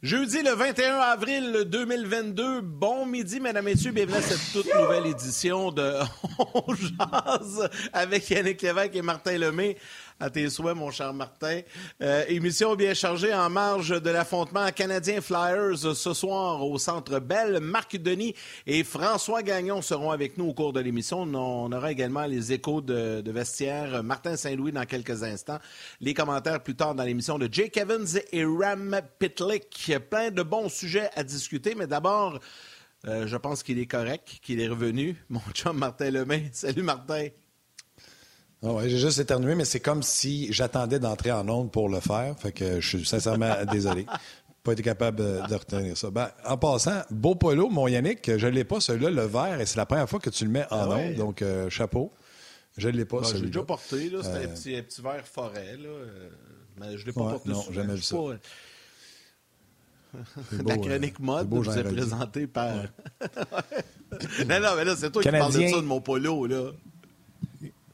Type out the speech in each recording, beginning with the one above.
Jeudi le 21 avril 2022, bon midi, mesdames, messieurs, bienvenue à cette toute nouvelle édition de On jase avec Yannick Lévesque et Martin Lemay. À tes souhaits, mon cher Martin. Euh, émission bien chargée en marge de l'affrontement canadien Flyers ce soir au Centre Bell. Marc Denis et François Gagnon seront avec nous au cours de l'émission. On aura également les échos de, vestiaire. Martin Saint-Louis dans quelques instants. Les commentaires plus tard dans l'émission de Jake Evans et Ram Pitlick. Plein de bons sujets à discuter, mais d'abord, euh, je pense qu'il est correct, qu'il est revenu. Mon chum Martin Lemay. Salut Martin. Ah ouais, j'ai juste éternué, mais c'est comme si j'attendais d'entrer en onde pour le faire. Fait que je suis sincèrement désolé. Pas été capable de retenir ça. Ben, en passant, beau polo, mon Yannick, je ne l'ai pas, celui-là, le vert, et c'est la première fois que tu le mets en ah onde, donc euh, chapeau. Je ne l'ai pas, ben, celui-là. J'ai déjà porté, là. C'était un, petit, un, petit, vert forêt, là. Euh, mais je ne l'ai pas porté Non, jamais vu ça. Pas... la euh, chronique mode vous est présentée par. non, non, mais là, c'est toi qui parles de ça de mon polo, là.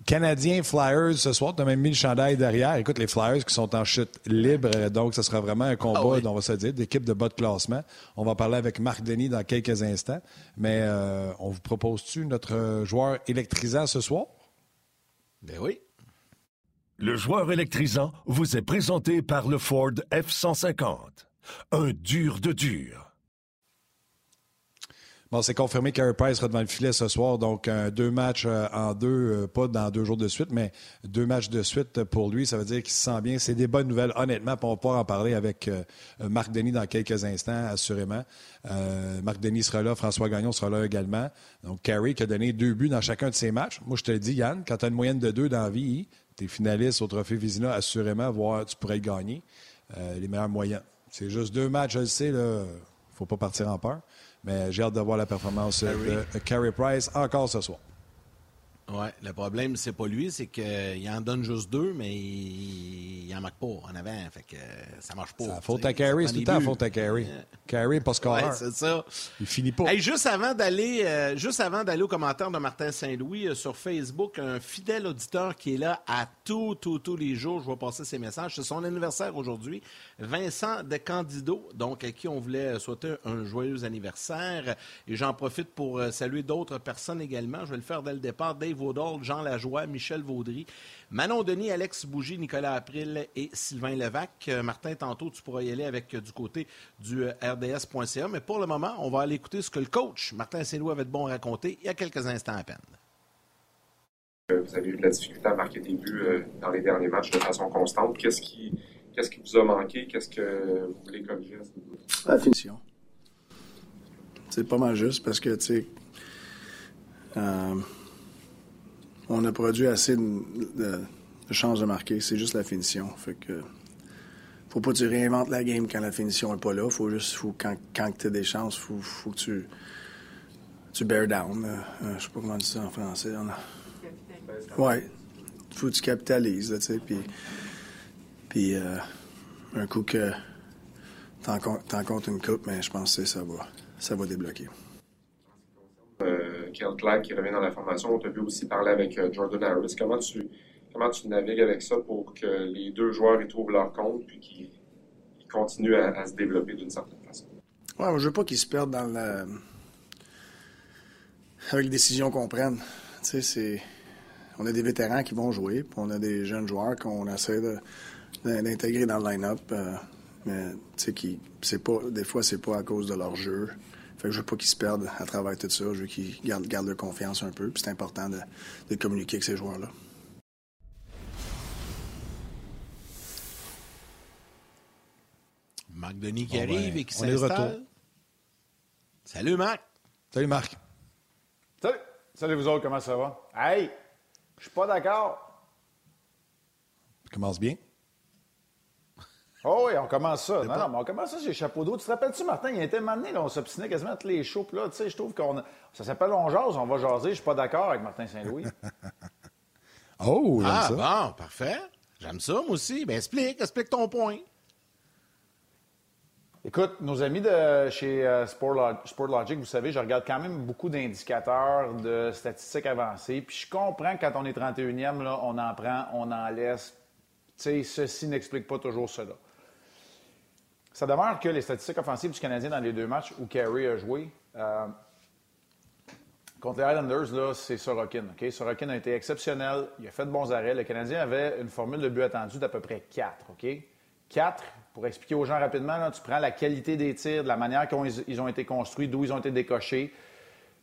Canadiens Flyers ce soir. Tu as même mis le chandail derrière. Écoute, les Flyers qui sont en chute libre, donc ce sera vraiment un combat, ah on va se dire, d'équipe de bas de classement. On va parler avec Marc Denis dans quelques instants. Mais euh, on vous propose-tu notre joueur électrisant ce soir? Ben oui. Le joueur électrisant vous est présenté par le Ford F-150. Un dur de dur. Bon, c'est confirmé qu'Harry Price sera devant le filet ce soir. Donc, deux matchs euh, en deux, euh, pas dans deux jours de suite, mais deux matchs de suite pour lui. Ça veut dire qu'il se sent bien. C'est des bonnes nouvelles, honnêtement. on va pouvoir en parler avec euh, Marc Denis dans quelques instants, assurément. Marc Denis sera là, François Gagnon sera là également. Donc, Carey qui a donné deux buts dans chacun de ses matchs. Moi, je te le dis, Yann, quand tu as une moyenne de deux dans la vie, tu es finaliste au Trophée Vizina, assurément, voire tu pourrais gagner. les meilleurs moyens. C'est juste deux matchs, je le sais, il ne faut pas partir en peur. Mais j'ai hâte de voir la performance de Carey Price encore ce soir. Oui, le problème, c'est pas lui, c'est qu'il en donne juste deux, mais il, il en marque pas en avant. Fait que ça marche pas. Ça faute à Carey, c'est tout le temps faute à Carey. Carey, pas scoreur. Ouais, c'est ça. Il finit pas. Hey, juste avant d'aller euh, juste avant d'aller au commentaire de Martin Saint-Louis euh, sur Facebook, un fidèle auditeur qui est là à tous, tous, tous les jours, je vais passer ses messages. C'est son anniversaire aujourd'hui. Vincent de Candido, donc à qui on voulait souhaiter un joyeux anniversaire. Et j'en profite pour euh, saluer d'autres personnes également. Je vais le faire dès le départ. Dave Vaudol, Jean Lajoie, Michel Vaudry, Manon Denis, Alex Bougie, Nicolas April et Sylvain Levac. Euh, Martin, tantôt, tu pourras y aller avec euh, du côté du RDS.ca. Mais pour le moment, on va aller écouter ce que le coach Martin Saint-Louis avait de bon à raconter il y a quelques instants à peine. Vous avez eu de la difficulté à marquer des buts dans les derniers matchs de façon constante. Qu'est-ce qui Qu'est-ce qui vous a manqué? Qu'est-ce que vous voulez corriger à ce niveau? La finition. C'est pas mal juste parce que, tu sais, euh, on a produit assez de, chances de marquer. C'est juste la finition. Fait que faut pas que tu réinventes la game quand la finition est pas là. Faut juste, quand, quand tu as des chances, faut, faut que tu, tu bear down. Euh, je sais pas comment dire ça en français. On Ouais. Faut que tu capitalises, tu sais. Puis puis euh, un coup que t'en comptes une coupe, mais je pense que ça va, ça va débloquer. Euh, Clack qui revient dans la formation, on t'a vu aussi parler avec euh, Jordan Harris. Comment tu, comment tu navigues avec ça pour que les deux joueurs y trouvent leur compte puis qu'ils continuent à, se développer d'une certaine façon? Ouais, je veux pas qu'ils se perdent dans avec les décisions qu'on prenne. Tu sais, c'est... On a des vétérans qui vont jouer, puis on a des jeunes joueurs qu'on essaie de d'intégrer dans le line-up. Euh, mais tu sais, c'est pas, des fois, c'est pas à cause de leur jeu. Fait que je veux pas qu'ils se perdent à travers tout ça. Je veux qu'ils gardent, gardent leur confiance un peu. Puis c'est important de, de communiquer avec ces joueurs-là. Marc Denis qui arrive ben, et qui s'installe. Salut Marc. Salut Marc. Salut. Salut vous autres, comment ça va? Hey, je suis pas d'accord. Commence bien. Oh oui, on commence ça. Non, non, mais on commence ça chez Chapeau d'eau. Tu te rappelles-tu, Martin, il était amené, là, on s'obstinait quasiment à tous les shows. Puis là, tu sais, je trouve qu'on. Ça s'appelle On jase, on va jaser. Je suis pas d'accord avec Martin Saint-Louis. Oh, j'aime Ah, ça. bon, parfait. J'aime ça, moi aussi. Ben, explique, explique ton point. Écoute, nos amis de chez euh, Sportlog- Sportlogic, vous savez, je regarde quand même beaucoup d'indicateurs de statistiques avancées. Puis je comprends que quand on est 31e, là, on en prend, on en laisse. Tu sais, ceci n'explique pas toujours cela. Ça demeure que les statistiques offensives du Canadien dans les deux matchs où Carey a joué, euh, contre les Highlanders, là, c'est Sorokin. OK? Sorokin a été exceptionnel. Il a fait de bons arrêts. Le Canadien avait une formule de but attendu d'à peu près 4. OK? 4, pour expliquer aux gens rapidement, tu prends la qualité des tirs, de la manière qu'ils ont, ils ont été construits, d'où ils ont été décochés,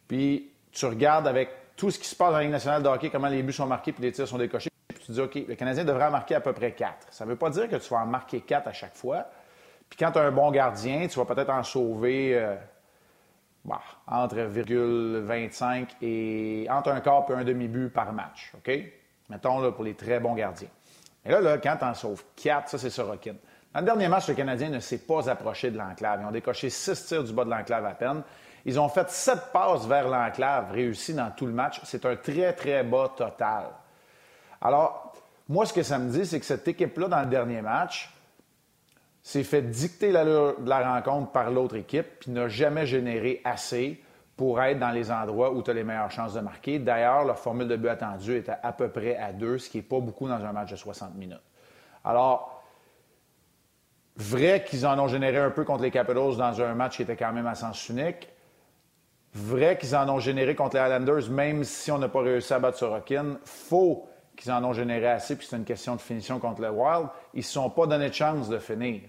puis tu regardes avec tout ce qui se passe dans la Ligue nationale de hockey, comment les buts sont marqués puis les tirs sont décochés, puis tu dis, OK, le Canadien devrait en marquer à peu près 4. Ça ne veut pas dire que tu vas en marquer 4 à chaque fois. Puis quand tu as un bon gardien, tu vas peut-être en sauver euh, bah, entre 0,25 et entre un quart et un demi-but par match. OK? Mettons là, pour les très bons gardiens. Et là, là quand tu en sauves 4, ça, c'est Sorokin. Dans le dernier match, le Canadien ne s'est pas approché de l'enclave. Ils ont décoché 6 tirs du bas de l'enclave à peine. Ils ont fait 7 passes vers l'enclave réussies dans tout le match. C'est un très, très bas total. Alors, moi, ce que ça me dit, c'est que cette équipe-là, dans le dernier match, s'est fait dicter la rencontre par l'autre équipe, puis n'a jamais généré assez pour être dans les endroits où tu as les meilleures chances de marquer. D'ailleurs, leur formule de but attendue à, à peu près à 2, ce qui n'est pas beaucoup dans un match de 60 minutes. Alors, vrai qu'ils en ont généré un peu contre les Capitals dans un match qui était quand même à sens unique. Vrai qu'ils en ont généré contre les Highlanders, même si on n'a pas réussi à battre Sorokin. Faux qu'ils en ont généré assez, puis c'est une question de finition contre le Wild. Ils ne se sont pas donné de chance de finir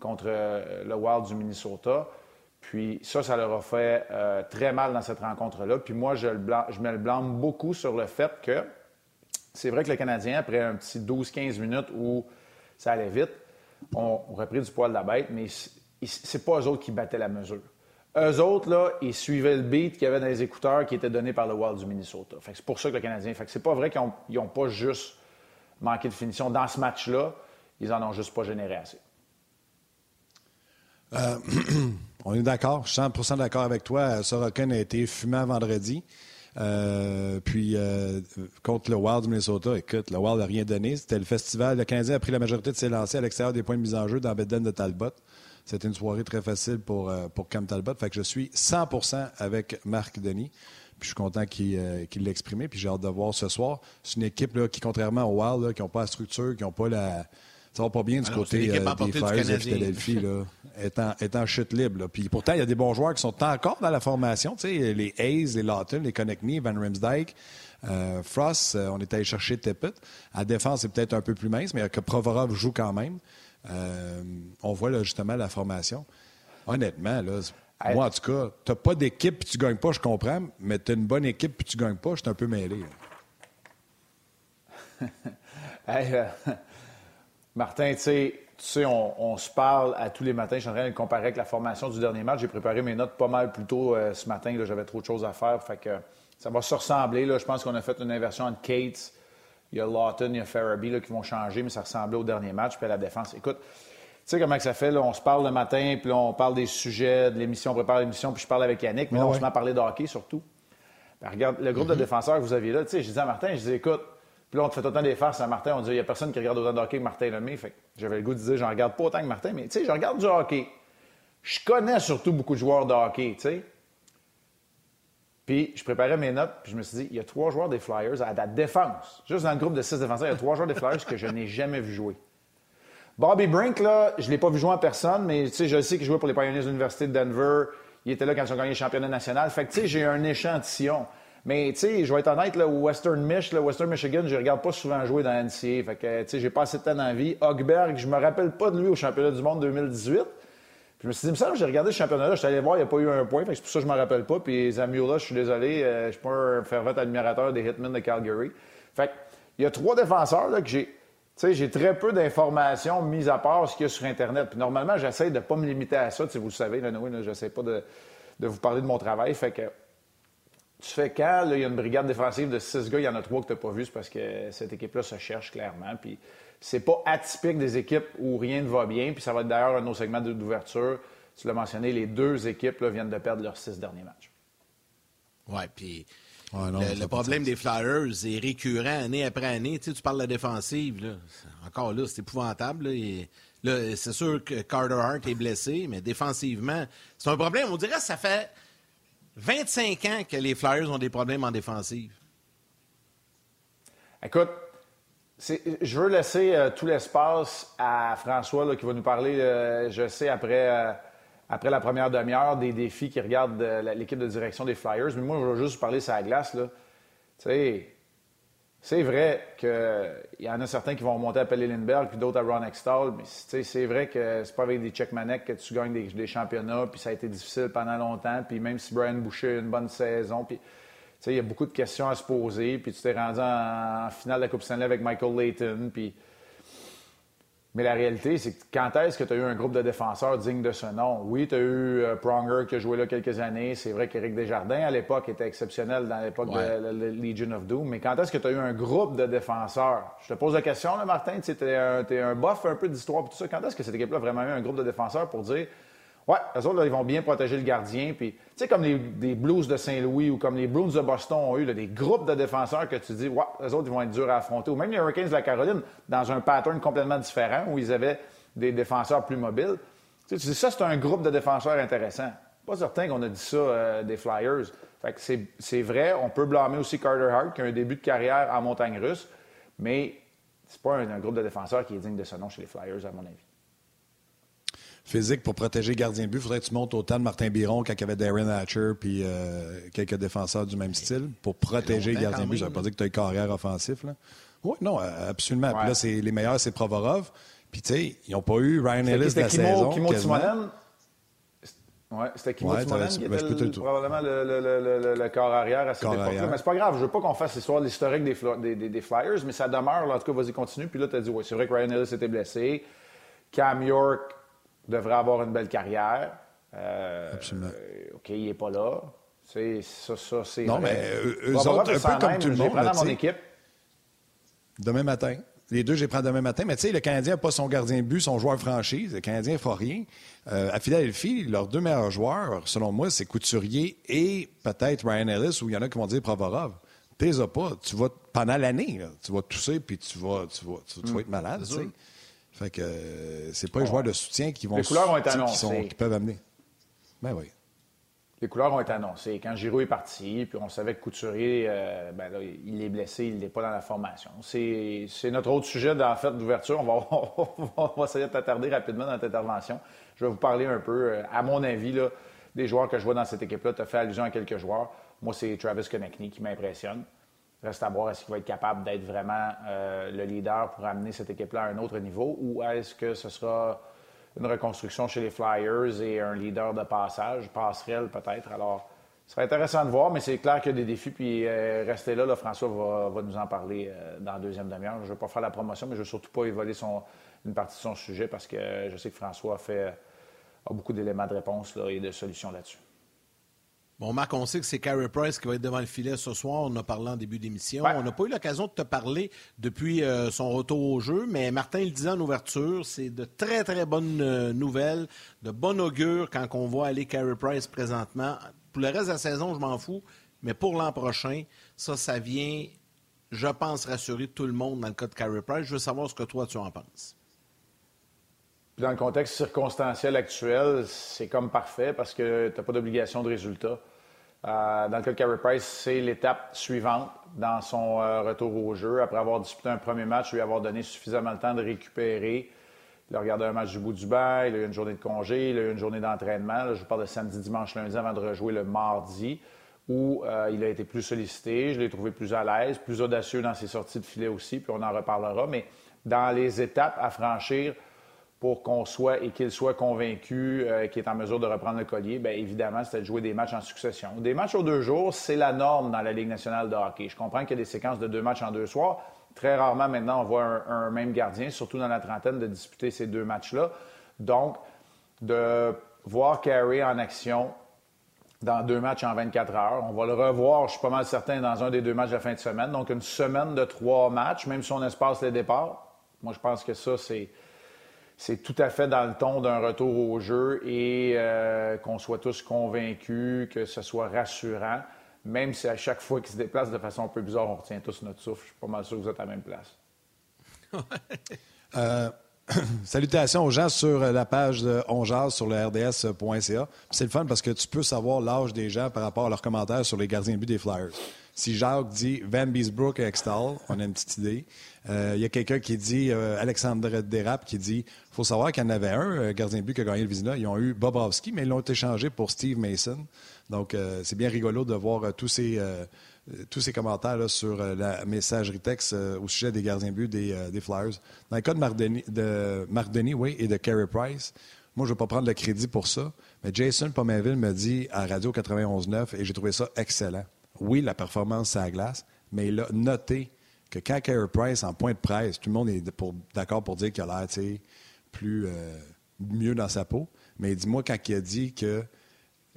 contre euh, le Wild du Minnesota. Puis ça, ça leur a fait euh, très mal dans cette rencontre-là. Puis moi, je, me le blâme beaucoup sur le fait que c'est vrai que le Canadien, après un petit 12-15 minutes où ça allait vite, ont ont repris du poil de la bête, mais c'est pas eux autres qui battaient la mesure. Eux autres, là, ils suivaient le beat qu'il y avait dans les écouteurs qui était donné par le Wild du Minnesota. C'est pour ça que le Canadien. C'est pas vrai qu'ils n'ont pas juste manqué de finition dans ce match-là. Ils en ont juste pas généré assez. On est d'accord, je suis 100% d'accord avec toi. Sorokin a été fumant vendredi. Euh, puis euh, contre le Wild du Minnesota, écoute, le Wild n'a rien donné. C'était le festival. Le Canadien a pris la majorité de ses lancers à l'extérieur des points de mise en jeu dans Beden de Talbot. C'était une soirée très facile pour, euh, pour Cam Talbot. Fait que je suis 100% avec Marc Denis. Puis je suis content qu'il euh, l'ait exprimé. Puis j'ai hâte de voir ce soir. C'est une équipe là, qui, contrairement au Wild, là, qui n'ont pas la structure, qui n'ont pas la. Ça va pas bien du Ah non, côté euh, des Flyers de. Philadelphie, là, est en chute libre. là. Puis pourtant, il y a des bons joueurs qui sont encore dans la formation. Les Hayes, les Lawton, les Connect Me, Van Rimsdijk, euh, Frost, euh, on est allé chercher Tippett. À défense, c'est peut-être un peu plus mince, mais que Provorov joue quand même. Euh, on voit là, justement la formation. Honnêtement, là, Hey. moi, en tout cas, tu pas d'équipe puis tu gagnes pas, je comprends, mais tu as une bonne équipe puis tu gagnes pas, je suis un peu mêlé. Hey, euh, Martin, tu sais, tu sais, on, on se parle à tous les matins. Je suis en train de le comparer avec la formation du dernier match. J'ai préparé mes notes pas mal plus tôt euh, ce matin. J'avais trop de choses à faire. Fait que ça va se ressembler. Là. Je pense qu'on a fait une inversion entre Cates, il y a Lawton, il y a Farabee là, qui vont changer, mais ça ressemblait au dernier match. Puis à la défense. Écoute, tu sais comment que ça fait? Là? On se parle le matin, puis là, on parle des sujets de l'émission, on prépare l'émission, puis je parle avec Yannick, mais là, on se met à parler de hockey surtout. Ben, regarde, le groupe de défenseurs que vous aviez là, tu sais, je disais à Martin, je disais, écoute, puis là, on te fait autant des farces à Martin, on dit, il n'y a personne qui regarde autant de hockey que Martin Lemay. Fait j'avais le goût de dire, j'en regarde pas autant que Martin, mais tu sais, je regarde du hockey. Je connais surtout beaucoup de joueurs de hockey, tu sais. Puis je préparais mes notes, puis je me suis dit, il y a trois joueurs des Flyers à la défense. Juste dans le groupe de six défenseurs, il y a trois joueurs des Flyers que je n'ai jamais vu jouer. Bobby Brink, là, je ne l'ai pas vu jouer en personne, mais je sais qu'il jouait pour les Pioneers de l'Université de Denver. Il était là quand ils ont gagné le championnat national. Fait que, tu sais, j'ai un échantillon. Mais, tu sais, je vais être honnête, là, Western Mich, Western Michigan, je ne regarde pas souvent jouer dans la NCAA. Fait que, tu sais, j'ai pas assez de temps dans la vie. Hogberg, je me rappelle pas de lui au championnat du monde 2018. Puis je me suis dit, semble que j'ai regardé ce championnat-là, je suis allé voir, il n'y a pas eu un point, c'est pour ça que je ne m'en rappelle pas. Puis Zamula, je suis désolé, euh, je ne suis pas un fervent admirateur des Hitmen de Calgary. Fait il y a trois défenseurs là, que j'ai. Tu sais, j'ai très peu d'informations mis à part ce qu'il y a sur Internet. Puis normalement, j'essaie de ne pas me limiter à ça. Vous le savez, là, là, j'essaie pas de, vous parler de mon travail. Fait que tu fais quand il y a une brigade défensive de six gars, il y en a trois que tu n'as pas vu, c'est parce que cette équipe-là se cherche clairement. Puis c'est pas atypique des équipes où rien ne va bien. Puis ça va être d'ailleurs un de nos segments d'ouverture. Tu l'as mentionné, les deux équipes là, viennent de perdre leurs six derniers matchs. Ouais, puis le, problème des Flyers est récurrent année après année. Tu, sais, tu parles de la défensive. Là. Encore là, c'est épouvantable. Là, c'est sûr que Carter Hart est blessé, mais défensivement, c'est un problème. On dirait que ça fait 25 ans que les Flyers ont des problèmes en défensive. Écoute, je veux laisser euh, tout l'espace à François qui va nous parler, euh, je sais, après, euh, après la première demi-heure, des défis qui regardent l'équipe de direction des Flyers. Mais moi, je veux juste parler sur la glace. Là. c'est vrai qu'il y en a certains qui vont remonter à Pelé Lindbergh puis d'autres à Ron Extall. Mais c'est vrai que c'est pas avec des check manettes que tu gagnes des, championnats. Puis ça a été difficile pendant longtemps. Puis même si Brian Boucher a une bonne saison. Puis il y a beaucoup de questions à se poser. Puis tu t'es rendu en, finale de la Coupe Stanley avec Michael Layton. Puis... Mais la réalité, c'est que quand est-ce que tu as eu un groupe de défenseurs digne de ce nom? Oui, tu as eu euh, Pronger qui a joué là quelques années. C'est vrai qu'Éric Desjardins, à l'époque, était exceptionnel dans l'époque de la, Legion of Doom. Mais quand est-ce que tu as eu un groupe de défenseurs? Je te pose la question, là, Martin. Tu es un, un buff un peu d'histoire tout ça. Quand est-ce que cette équipe-là a vraiment eu un groupe de défenseurs pour dire oui, eux autres, ils vont bien protéger le gardien. Puis, tu sais, comme les, Blues de Saint-Louis ou comme les Bruins de Boston ont eu des groupes de défenseurs que tu dis, ouais, eux autres, ils vont être durs à affronter. Ou même les Hurricanes de la Caroline, dans un pattern complètement différent où ils avaient des défenseurs plus mobiles. Tu, dis, ça, c'est un groupe de défenseurs intéressant. Pas certain qu'on a dit ça euh, des Flyers. Fait que c'est vrai, on peut blâmer aussi Carter Hart, qui a un début de carrière en montagne russe, mais c'est pas un groupe de défenseurs qui est digne de ce nom chez les Flyers, à mon avis physique pour protéger gardien de but. Il faudrait que tu montes autant de Martin Biron quand il y avait Darren Hatcher puis euh, quelques défenseurs du même style pour protéger le gardien de but. Ça veut pas dire que tu as une carrière offensif. Là. Oui, non, absolument. Puis là, c'est, les meilleurs, c'est Provorov. Puis, tu sais, ils n'ont pas eu Ryan Ellis de la Kimo, saison. Kimo. Ouais, c'était Kimo ouais, Timonen qui était le, probablement le, le, le, corps arrière à cette époque-là. Mais c'est pas grave, je veux pas qu'on fasse l'histoire de l'historique des, des, des, Flyers, mais ça demeure. en tout cas, vas-y, continue. Puis là, tu as dit, oui, c'est vrai que Ryan Ellis était blessé. Cam York devrait avoir une belle carrière. Euh, Absolument. OK, il n'est pas là. C'est, ça, ça, c'est. Non, mais eux, autres, un peu comme tout le monde. Là, mon équipe. Demain matin. Les deux, je les prends demain matin. Mais tu sais, le Canadien n'a pas son gardien de but, son joueur franchise. Le Canadien ne fait rien. Euh, à Philadelphie, leurs deux meilleurs joueurs, selon moi, c'est Couturier et peut-être Ryan Ellis, ou il y en a qui vont dire Provorov. T'es pas. Tu vas, pendant l'année, tu vas tousser puis tu vas, tu vas, tu, vas mm. être malade. Fait que euh, c'est pas les joueurs de soutien qui vont Les couleurs ont été annoncées. Qui, peuvent amener. Ben oui. Les couleurs ont été annoncées. Quand Giroud est parti, puis on savait que Couturier, euh, ben là, il est blessé, il n'est pas dans la formation. C'est notre autre sujet en fait d'ouverture. On va, on va essayer de t'attarder rapidement dans ta intervention. Je vais vous parler un peu, euh, à mon avis, là, des joueurs que je vois dans cette équipe-là. Tu as fait allusion à quelques joueurs. Moi, c'est Travis Konechny qui m'impressionne. Reste à voir est-ce qu'il va être capable d'être vraiment euh, le leader pour amener cette équipe-là à un autre niveau ou est-ce que ce sera une reconstruction chez les Flyers et un leader de passage, passerelle peut-être? Alors, ce serait intéressant de voir, mais c'est clair qu'il y a des défis. Puis euh, restez là, François va, nous en parler euh, dans la deuxième demi-heure. Je ne veux pas faire la promotion, mais je ne veux surtout pas évoler son, une partie de son sujet parce que je sais que François a, fait, a beaucoup d'éléments de réponse et de solutions là-dessus. Bon, Marc, on sait que c'est Carey Price qui va être devant le filet ce soir. On en a parlé en début d'émission. On n'a pas eu l'occasion de te parler depuis euh, son retour au jeu, mais Martin le disait en ouverture, c'est de très, très bonnes euh, nouvelles, de bon augure quand on voit aller Carey Price présentement. Pour le reste de la saison, je m'en fous, mais pour l'an prochain, ça, ça vient, je pense, rassurer tout le monde dans le cas de Carey Price. Je veux savoir ce que toi, tu en penses. Dans le contexte circonstanciel actuel, c'est comme parfait parce que tu n'as pas d'obligation de résultat. Euh, dans le cas de Carey Price, c'est l'étape suivante dans son euh, retour au jeu. Après avoir disputé un premier match, lui avoir donné suffisamment de temps de récupérer. Il a regardé un match du bout du bail, il a eu une journée de congé, il a eu une journée d'entraînement. je parle de samedi, dimanche, lundi avant de rejouer le mardi, où euh, il a été plus sollicité. Je l'ai trouvé plus à l'aise, plus audacieux dans ses sorties de filet aussi, puis on en reparlera. Mais dans les étapes à franchir pour qu'on soit et qu'il soit convaincu euh, qu'il est en mesure de reprendre le collier, bien évidemment, c'était de jouer des matchs en succession. Des matchs aux deux jours, c'est la norme dans la Ligue nationale de hockey. Je comprends qu'il y a des séquences de deux matchs en deux soirs. Très rarement, maintenant, on voit un, même gardien, surtout dans la trentaine, de disputer ces deux matchs-là. Donc, de voir Carey en action dans deux matchs en 24 heures. On va le revoir, je suis pas mal certain, dans un des deux matchs de la fin de semaine. Donc, une semaine de trois matchs, même si on espace les départs. Moi, je pense que ça, c'est c'est tout à fait dans le ton d'un retour au jeu et euh, qu'on soit tous convaincus, que ce soit rassurant. même si à chaque fois qu'il se déplace de façon un peu bizarre, on retient tous notre souffle. Je suis pas mal sûr que vous êtes à la même place. Euh, salutations aux gens sur la page de Ongeaz sur le rds.ca. C'est le fun parce que tu peux savoir l'âge des gens par rapport à leurs commentaires sur les gardiens de but des Flyers. Si Jacques dit Van Beesbrook et Extall, on a une petite idée. Euh, il y a quelqu'un qui dit, euh, Alexandre Derap, qui dit il faut savoir qu'il y en avait un, gardien de but qui a gagné le Vizina. Ils ont eu Bobrovski, mais ils l'ont échangé pour Steve Mason. Donc, c'est bien rigolo de voir tous ces euh, tous ces commentaires sur euh, la messagerie texte euh, au sujet des gardiens but des, Flyers. Dans le cas de Marc Denis, de Marc oui, et de Carey Price, moi, je ne vais pas prendre le crédit pour ça, mais Jason Pomainville me dit à Radio 91.9, et j'ai trouvé ça excellent. Oui, la performance, à glace, mais il a noté que quand Carey Price, en point de presse, tout le monde est d'accord pour dire qu'il a l'air plus mieux dans sa peau, mais dis-moi quand il a dit que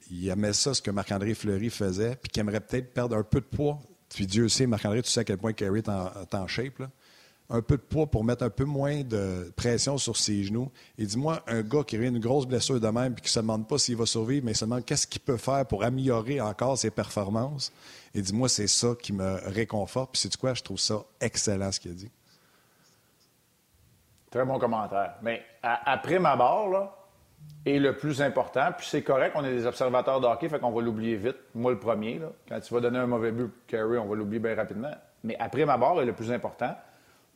il aimait ça, ce que Marc-André Fleury faisait, puis qu'il aimerait peut-être perdre un peu de poids. Puis Dieu sait, Marc-André, tu sais à quel point Kerry est en, shape. Un peu de poids pour mettre un peu moins de pression sur ses genoux. Et dis-moi, un gars qui a une grosse blessure de même puis qui ne se demande pas s'il va survivre, mais se demande qu'est-ce qu'il peut faire pour améliorer encore ses performances. Et dis-moi, c'est ça qui me réconforte. Puis c'est quoi, je trouve ça excellent ce qu'il a dit. Très bon commentaire. Mais après ma barre, là, et le plus important. Puis c'est correct, on est des observateurs de fait qu'on va l'oublier vite. Moi, le premier, là, quand tu vas donner un mauvais but, Kerry, on va l'oublier bien rapidement. Mais après ma barre, et le plus important,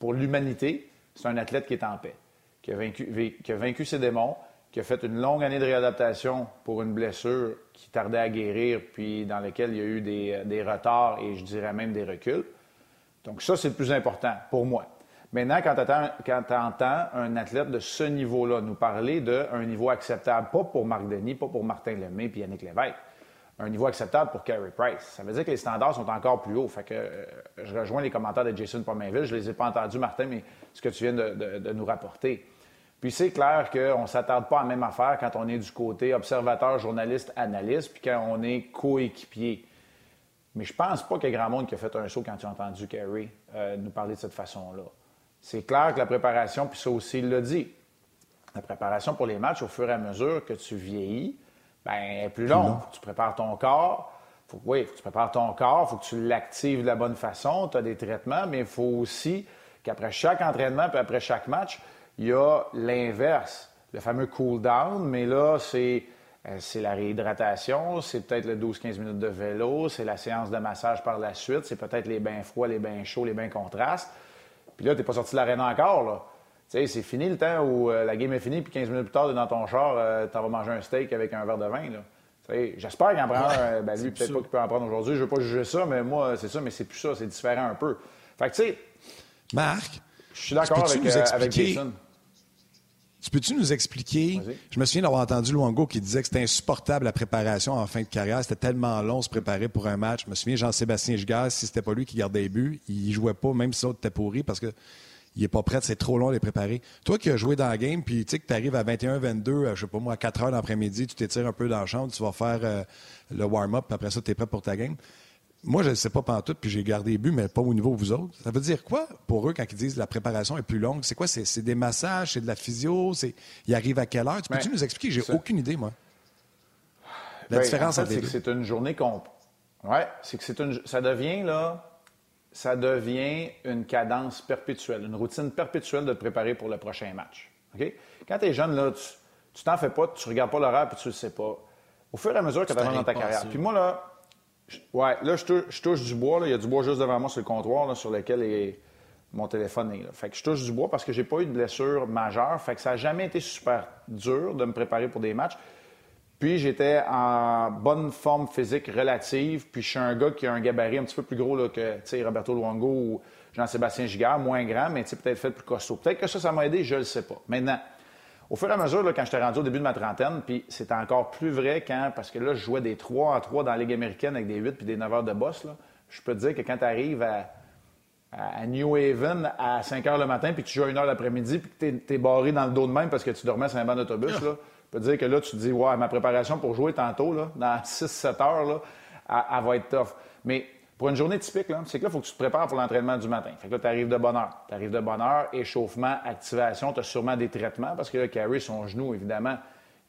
pour l'humanité, c'est un athlète qui est en paix, qui a, vaincu, qui a vaincu ses démons, qui a fait une longue année de réadaptation pour une blessure qui tardait à guérir, puis dans laquelle il y a eu des, des retards et je dirais même des reculs. Donc ça, c'est le plus important pour moi. Maintenant, quand tu entends un athlète de ce niveau-là nous parler d'un niveau acceptable, pas pour Marc Denis, pas pour Martin Lemay et Yannick Lévesque, un niveau acceptable pour Carey Price. Ça veut dire que les standards sont encore plus hauts. Fait que euh, je rejoins les commentaires de Jason Pominville. Je ne les ai pas entendus, Martin, mais ce que tu viens de, nous rapporter. Puis c'est clair qu'on ne s'attarde pas à la même affaire quand on est du côté observateur, journaliste, analyste, puis quand on est coéquipier. Mais je pense pas qu'il y ait grand monde qui a fait un saut quand tu as entendu Carey euh, nous parler de cette façon-là. C'est clair que la préparation, puis ça aussi, il l'a dit, la préparation pour les matchs, au fur et à mesure que tu vieillis, ben, est plus longue. tu prépares ton corps. Faut, oui, faut que tu prépares ton corps, il faut que tu l'actives de la bonne façon. Tu as des traitements, mais il faut aussi qu'après chaque entraînement puis après chaque match, il y a l'inverse, le fameux cool down. Mais là, c'est, euh, c'est la réhydratation, c'est peut-être le 12-15 minutes de vélo, c'est la séance de massage par la suite, c'est peut-être les bains froids, les bains chauds, les bains contrastes. Puis là, tu n'es pas sorti de l'arène encore. Là. Tu sais, c'est fini le temps où euh, la game est finie, puis 15 minutes plus tard, dans ton char, euh, tu vas manger un steak avec un verre de vin. Là. J'espère qu'il en prend un. Ben, lui, peut-être pas qu'il peut en prendre aujourd'hui. Je ne veux pas juger ça, mais moi, c'est ça, mais c'est plus ça. C'est différent un peu. Fait que, tu sais. Marc. Je suis d'accord avec, euh, avec Jason. Tu peux-tu nous expliquer? Je me souviens d'avoir entendu Luango qui disait que c'était insupportable la préparation en fin de carrière. C'était tellement long se préparer pour un match. Je me souviens, Jean-Sébastien Gigard, si c'était pas lui qui gardait les buts, il jouait pas, même si l'autre était pourri, parce que il est pas prêt, c'est trop long de les préparer. Toi qui as joué dans la game, puis tu sais que tu arrives à 21-22, je sais pas moi, à 4 heures d'après-midi, tu t'étires un peu dans la chambre, tu vas faire euh, le warm-up, puis après ça, tu es prêt pour ta game. Moi, je ne sais pas pantoute, puis j'ai gardé les buts, mais pas au niveau de vous autres. Ça veut dire quoi pour eux quand ils disent que la préparation est plus longue? C'est quoi? C'est des massages, c'est de la physio? Ils arrivent à quelle heure? Tu peux-tu ben, nous expliquer? J'ai aucune idée, moi. La ben, différence en fait, c'est que c'est une journée qu'on. Oui, c'est que c'est une. Ça devient, là. Ça devient une cadence perpétuelle, une routine perpétuelle de te préparer pour le prochain match. Quand tu es jeune, là, tu t'en fais pas, tu regardes pas l'horaire puis tu le sais pas. Au fur et à mesure que tu avances dans ta carrière. Puis moi, là, Ouais, là, je touche, du bois. Il y a du bois juste devant moi sur le comptoir sur lequel mon téléphone est. Là. Fait que je touche du bois parce que j'ai pas eu de blessure majeure. Fait que ça n'a jamais été super dur de me préparer pour des matchs. Puis j'étais en bonne forme physique relative. Puis je suis un gars qui a un gabarit un petit peu plus gros là, que Roberto Luongo ou Jean-Sébastien Gigard, moins grand, mais peut-être fait plus costaud. Peut-être que ça, ça m'a aidé, je le sais pas. Maintenant, au fur et à mesure, là, quand j'étais rendu au début de ma trentaine, puis c'était encore plus vrai quand, parce que là, je jouais des 3 en 3 dans la Ligue américaine avec des 8 puis des 9 heures de boss, là, je peux te dire que quand tu arrives à, New Haven à 5 heures le matin, puis tu joues à 1 heure l'après-midi, puis que tu es, barré dans le dos de même parce que tu dormais sur un banc d'autobus, là, te dire que là, tu te dis, ouais, ma préparation pour jouer tantôt, là, dans 6-7 heures, là, elle, elle, va être tough. Mais pour une journée typique, c'est que là, il faut que tu te prépares pour l'entraînement du matin. Fait que là, tu arrives de bonne heure. Tu arrives de bonne heure, échauffement, activation, tu as sûrement des traitements parce que là, Carrie, son genou, évidemment,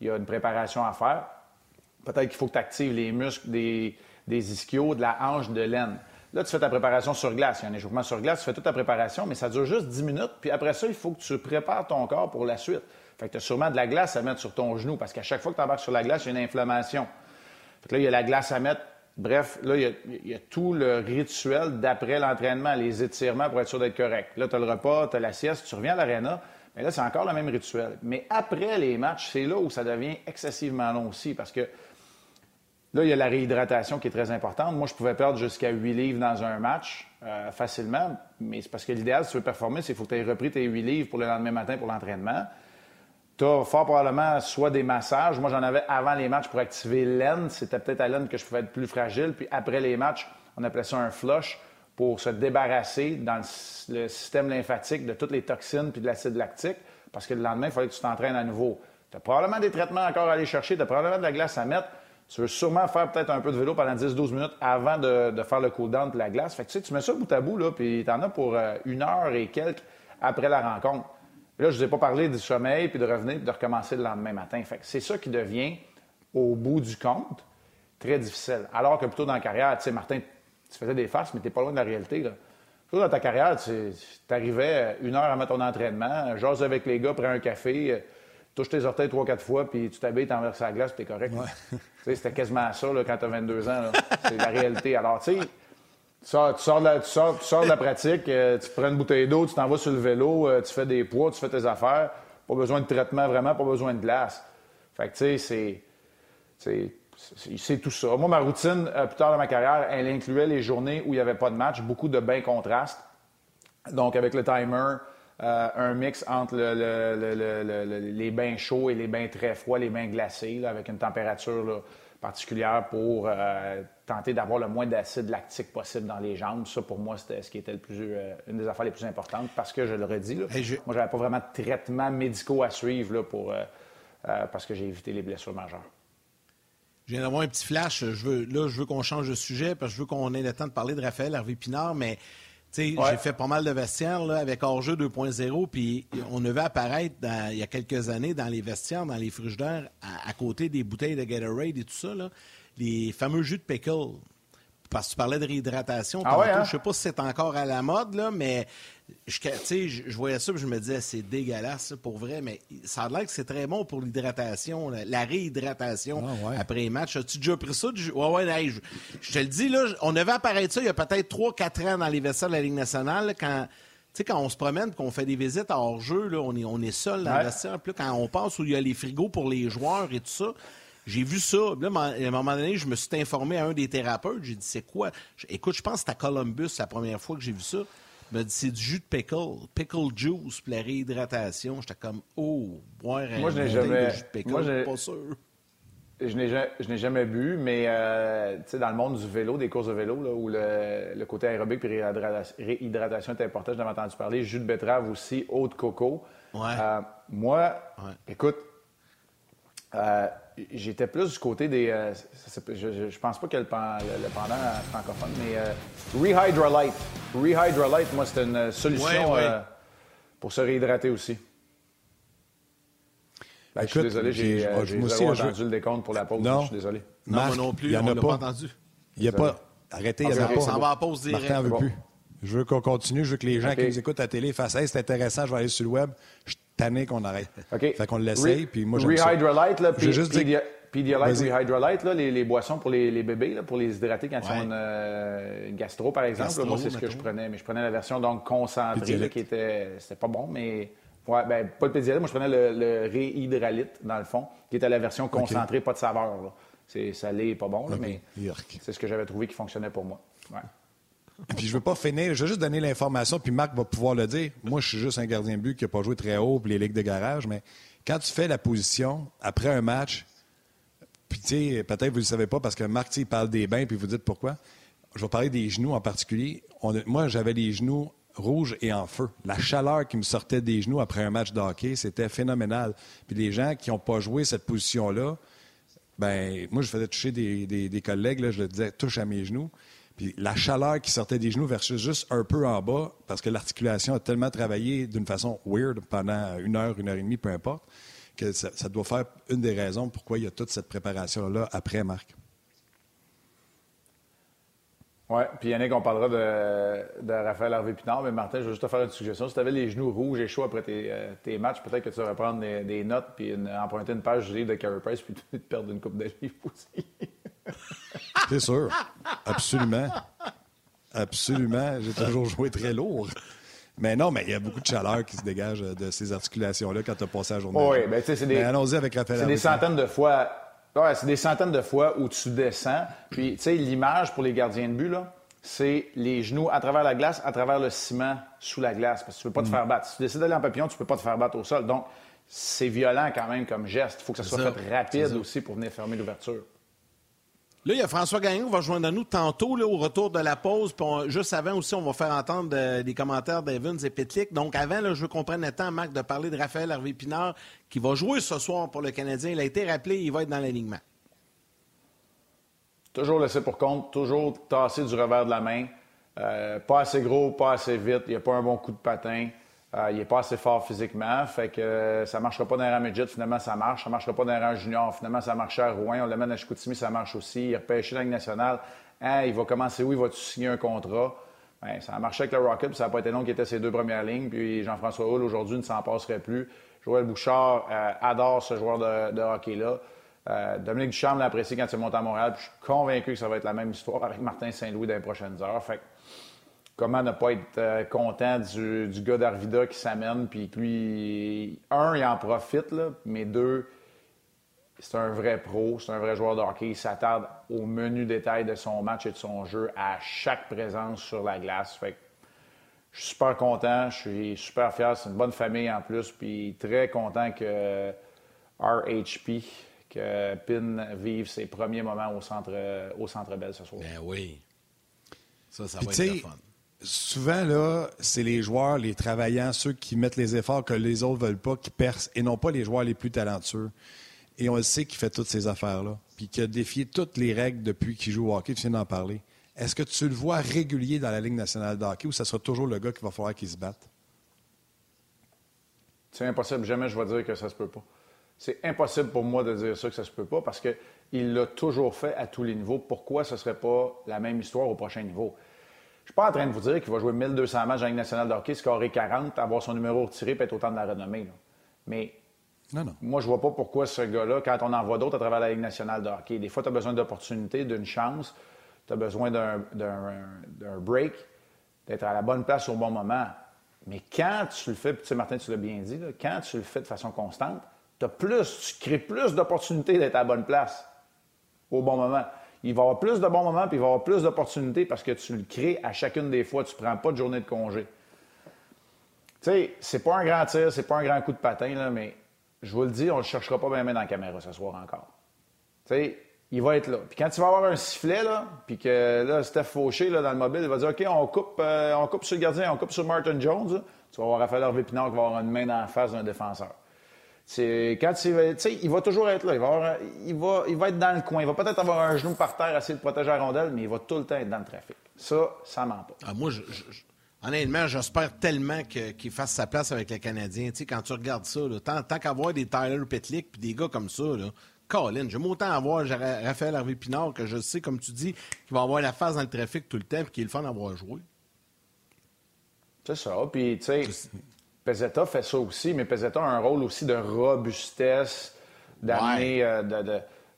il y a une préparation à faire. Peut-être qu'il faut que tu actives les muscles des, des ischios, de la hanche, de laine. Là, tu fais ta préparation sur glace. Il y a un échauffement sur glace, tu fais toute ta préparation, mais ça dure juste 10 minutes. Puis après ça, il faut que tu prépares ton corps pour la suite. Fait que tu as sûrement de la glace à mettre sur ton genou parce qu'à chaque fois que tu embarques sur la glace, il y a une inflammation. Fait que là, il y a la glace à mettre. Bref, là, il y a, tout le rituel d'après l'entraînement, les étirements pour être sûr d'être correct. Là, tu as le repas, tu as la sieste, tu reviens à l'aréna. Mais là, c'est encore le même rituel. Mais après les matchs, c'est là où ça devient excessivement long aussi parce que Là, il y a la réhydratation qui est très importante. Moi, je pouvais perdre jusqu'à 8 livres dans un match euh, facilement, mais c'est parce que l'idéal, si tu veux performer, c'est qu'il faut que tu aies repris tes 8 livres pour le lendemain matin pour l'entraînement. Tu as fort probablement soit des massages. Moi, j'en avais avant les matchs pour activer l'aine. C'était peut-être à l'aine que je pouvais être plus fragile. Puis après les matchs, on appelait ça un flush pour se débarrasser dans le, système lymphatique de toutes les toxines puis de l'acide lactique. Parce que le lendemain, il fallait que tu t'entraînes à nouveau. Tu as probablement des traitements encore à aller chercher. Tu as probablement de la glace à mettre. Tu veux sûrement faire peut-être un peu de vélo pendant 10-12 minutes avant de, faire le cool-down de la glace. Fait que, tu sais, tu mets ça bout à bout, là, puis tu en as pour euh, une heure et quelques après la rencontre. Là, je ne vous ai pas parlé du sommeil, puis de revenir, puis de recommencer le lendemain matin. Fait que c'est ça qui devient, au bout du compte, très difficile. Alors que plutôt dans la carrière, tu sais, Martin, tu faisais des farces, mais tu n'es pas loin de la réalité. Là. Plutôt dans ta carrière, tu arrivais une heure avant ton entraînement, j'ose avec les gars, prends un café, euh, touche tes orteils trois, quatre fois, puis tu t'habilles, t'enverses la glace, puis t'es correct. C'était quasiment ça là, quand t'as 22 ans. C'est la réalité. Alors, tu sais, tu sors, de la, tu sors, de la pratique, euh, tu prends une bouteille d'eau, tu t'en vas sur le vélo, euh, tu fais des poids, tu fais tes affaires. Pas besoin de traitement vraiment, pas besoin de glace. Fait que, tu sais, c'est... C'est tout ça. Moi, ma routine, euh, plus tard dans ma carrière, elle incluait les journées où il n'y avait pas de match, beaucoup de bains contrastes. Donc, avec le timer, un mix entre les bains chauds et les bains très froids, les bains glacés, avec une température particulière pour tenter d'avoir le moins d'acide lactique possible dans les jambes. Ça, pour moi, c'était ce qui était le plus, euh, une des affaires les plus importantes parce que, je le redis, là, je... moi, j'avais pas vraiment de traitements médicaux à suivre là, pour, parce que j'ai évité les blessures majeures. Je viens d'avoir un petit flash. Je veux, là, je veux qu'on change de sujet parce que je veux qu'on ait le temps de parler de Raphaël Hervé Pinard, mais j'ai fait pas mal de vestiaires là, avec Hors-jeu 2.0, puis on devait apparaître il y a quelques années dans les vestiaires, dans les frigidaires, à, à, côté des bouteilles de Gatorade et tout ça, là, les fameux jus de pickle. Parce que tu parlais de réhydratation. Ah ouais, hein? Je sais pas si c'est encore à la mode, là, mais je, je voyais ça et je me disais, c'est dégueulasse pour vrai, mais ça a l'air que c'est très bon pour l'hydratation, la, réhydratation ah après les matchs. As-tu déjà pris ça? Ouais, ouais, je, te le dis, là, on avait apparaître ça il y a peut-être 3-4 ans dans les vestiaires de la Ligue nationale, quand tu sais, quand on se promène qu'on fait des visites hors jeu, là, on est, on est seul dans le vestiaire. Puis quand on passe où il y a les frigos pour les joueurs et tout ça, j'ai vu ça. Là, à un moment donné, je me suis informé à un des thérapeutes. J'ai dit, c'est quoi? Écoute, je pense que c'était à Columbus la première fois que j'ai vu ça. Il m'a dit, c'est du jus de pickle, pickle juice pour la réhydratation. J'étais comme, oh, boire un Moi, je n'ai jamais... jus de pickle, Moi, pas sûr. Je n'ai jamais bu, mais euh, dans le monde du vélo, des courses de vélo, là, où le, côté aérobique et réhydratation est important, j'en ai entendu parler. Jus de betterave aussi, eau de coco. Ouais. Euh, moi, écoute, euh, j'étais plus du côté des. Euh, je, je, pense pas qu'il y a le, pendant francophone, mais euh, Rehydrolite. Rehydrolite, moi, c'est une solution euh, pour se réhydrater aussi. Ben, je suis désolé, j'ai entendu le décompte pour la pause. Non. Je suis désolé. Non, moi non plus, il y en a pas. entendu. Il n'y a pas. Arrêtez, il n'y en a pas. On va en pause direct. Martin veut plus? Je veux qu'on continue. Je veux que les gens qui nous écoutent à la télé fassent Hey, c'est intéressant, je vais aller sur le web. Je tanné qu'on arrête. OK. Fait qu'on l'essaye, puis moi, j'aime Rehydrolite, là, puis juste dire... Pedialyte, Rehydrolite, là, les, les, boissons pour les, les bébés, là, pour les hydrater quand ils ont une, euh, une, gastro, par exemple. Gastro, moi, c'est ce que je prenais. Mais je prenais la version donc concentrée, qui était... C'était pas bon, mais... Ouais, ben, pas le Pédialyte, moi, je prenais le, le Réhydralite, dans le fond, qui était la version concentrée, pas de saveur. Là. C'est salé et pas bon, là, mais c'est ce que j'avais trouvé qui fonctionnait pour moi. Ouais. Puis je veux pas finir, je veux juste donner l'information, puis Marc va pouvoir le dire. Moi, je suis juste un gardien de but qui n'a pas joué très haut pour les ligues de garage, mais quand tu fais la position après un match, puis tu sais, peut-être vous ne le savez pas parce que Marc, parle des bains, puis vous dites pourquoi. Je vais parler des genoux en particulier. moi, j'avais les genoux rouges et en feu. La chaleur qui me sortait des genoux après un match de hockey, c'était phénoménal. Puis les gens qui n'ont pas joué cette position-là, ben moi, je faisais toucher des, des collègues, je le disais, touche à mes genoux. Puis la chaleur qui sortait des genoux versus juste un peu en bas, parce que l'articulation a tellement travaillé d'une façon weird pendant une heure, une heure et demie, peu importe, que ça, doit faire une des raisons pourquoi il y a toute cette préparation-là après, Marc. Oui, puis Yannick, on parlera de, de Raphaël Harvey-Pinard, mais Martin, je veux juste te faire une suggestion. Si tu avais les genoux rouges et chauds après tes, euh, tes matchs, peut-être que tu vas prendre des, des notes puis une, emprunter une page du livre de Carey Price puis te perdre une coupe de livres aussi. C'est sûr. Absolument. Absolument. J'ai toujours joué très lourd. Mais non, mais il y a beaucoup de chaleur qui se dégage de ces articulations-là quand tu as passé la journée. Oui, bien, tu sais, c'est des. allons-y avec Raphaël C'est des centaines de fois Ouais, c'est des centaines de fois où tu descends. Puis, tu sais, l'image pour les gardiens de but, là, c'est les genoux à travers la glace, à travers le ciment sous la glace, parce que tu ne veux pas te mm. faire battre. Si tu décides d'aller en papillon, tu ne peux pas te faire battre au sol. Donc, c'est violent quand même comme geste. Il faut que ça soit fait rapide aussi pour venir fermer l'ouverture. Là, il y a François Gagnon qui va joindre nous tantôt au retour de la pause. Juste avant aussi, on va faire entendre euh, des commentaires d'Evans et Petlik. Donc avant, je veux qu'on prenne le temps, Marc, de parler de Raphaël Harvey-Pinard qui va jouer ce soir pour le Canadien. Il a été rappelé, il va être dans l'alignement. Toujours laissé pour compte, toujours tassé du revers de la main. Euh, pas assez gros, pas assez vite. Il n'y a pas un bon coup de patin. Euh, il n'est pas assez fort physiquement. Fait que euh, ça ne marchera pas dans un finalement ça marche. Ça ne marchera pas dans un junior, finalement ça marche à Rouen. On l'amène à Chicoutimi, ça marche aussi. Il est repêché dans la Ligue nationale. Hein, il va commencer où? Il va signer un contrat? Ben, ça a marché avec le Rocket, puis ça n'a pas été long qui était ses deux premières lignes. Puis Jean-François Hull, aujourd'hui, ne s'en passerait plus. Joël Bouchard euh, adore ce joueur de, hockey-là. Dominique Duchamp l'apprécie quand il monte à Montréal. Puis je suis convaincu que ça va être la même histoire avec Martin Saint-Louis dans les prochaines heures. Fait comment ne pas être euh, content du, gars d'Arvida qui s'amène, puis que lui, un, il en profite, là, mais deux, c'est un vrai pro, c'est un vrai joueur de hockey. Il s'attarde au menu détail de son match et de son jeu à chaque présence sur la glace. Fait je suis super content, je suis super fier. C'est une bonne famille en plus, puis très content que RHP, que Pin vive ses premiers moments au centre, au centre Bell ce soir. Ben oui. Ça, ça va être fun souvent, là, c'est les joueurs, les travaillants, ceux qui mettent les efforts que les autres ne veulent pas, qui percent, et non pas les joueurs les plus talentueux. Et on le sait qu'il fait toutes ces affaires-là, puis qu'il a défié toutes les règles depuis qu'il joue au hockey, tu viens d'en parler. Est-ce que tu le vois régulier dans la Ligue nationale de hockey ou ça sera toujours le gars qu'il va falloir qu'il se batte? C'est impossible. Jamais je vais dire que ça se peut pas. C'est impossible pour moi de dire ça que ça se peut pas parce qu'il l'a toujours fait à tous les niveaux. Pourquoi ce serait pas la même histoire au prochain niveau? Je suis pas en train de vous dire qu'il va jouer 1200 matchs dans la Ligue nationale de hockey, scorer 40, avoir son numéro retiré et être autant de la renommée. Mais non, non. moi, je vois pas pourquoi ce gars-là, quand on en voit d'autres à travers la Ligue nationale de hockey, des fois, tu as besoin d'opportunités, d'une chance, tu as besoin d'un break, d'être à la bonne place au bon moment. Mais quand tu le fais, puis tu sais, Martin, tu l'as bien dit, quand tu le fais de façon constante, as plus, tu crées plus d'opportunités d'être à la bonne place au bon moment il va y avoir plus de bons moments, puis il va y avoir plus d'opportunités parce que tu le crées à chacune des fois. Tu ne prends pas de journée de congé. Tu sais, c'est pas un grand tir, c'est pas un grand coup de patin, là, mais je vous le dis, on ne le cherchera pas bien, dans la caméra ce soir encore. Tu sais, il va être là. Puis quand tu vas avoir un sifflet, là, puis que là, Steph Fauché, là, dans le mobile, il va dire OK, on coupe, euh, on coupe sur le gardien, on coupe sur Martin Jones. Tu vas avoir Raphaël Hervé Pinard qui va avoir une main dans la face d'un défenseur. C'est quand il, il va toujours être là. Il va, il, va, il va être dans le coin. Il va peut-être avoir un genou par terre, essayer de protéger la rondelle, mais il va tout le temps être dans le trafic. Ça, ça ment pas. Ah, moi, je, honnêtement, j'espère tellement qu'il fasse sa place avec les Canadiens. sais, quand tu regardes ça, là, tant, tant qu'avoir des Tyler Petlick puis des gars comme ça, là, Colin, j'aime autant avoir Raphaël Harvey Pinard que je sais, comme tu dis, qu'il va avoir la face dans le trafic tout le temps et qu'il est le fun d'avoir joué. C'est ça. Puis, tu sais, Pezzetta fait ça aussi, mais Pezzetta a un rôle aussi de robustesse, d'amener euh,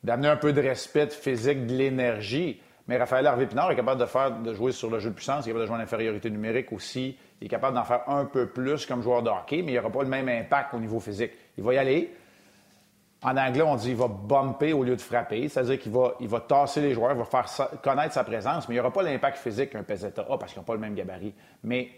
un peu de respect physique, de l'énergie. Mais Raphaël Harvey-Pinard est capable de faire, de jouer sur le jeu de puissance, il est capable de jouer en infériorité numérique aussi. Il est capable d'en faire un peu plus comme joueur de hockey, mais il n'y aura pas le même impact au niveau physique. Il va y aller. En anglais, on dit qu'il va bumper au lieu de frapper, c'est-à-dire qu'il va, il va tasser les joueurs, il va faire connaître sa présence, mais il n'y aura pas l'impact physique qu'un Pezzetta a parce qu'ils n'ont pas le même gabarit. Mais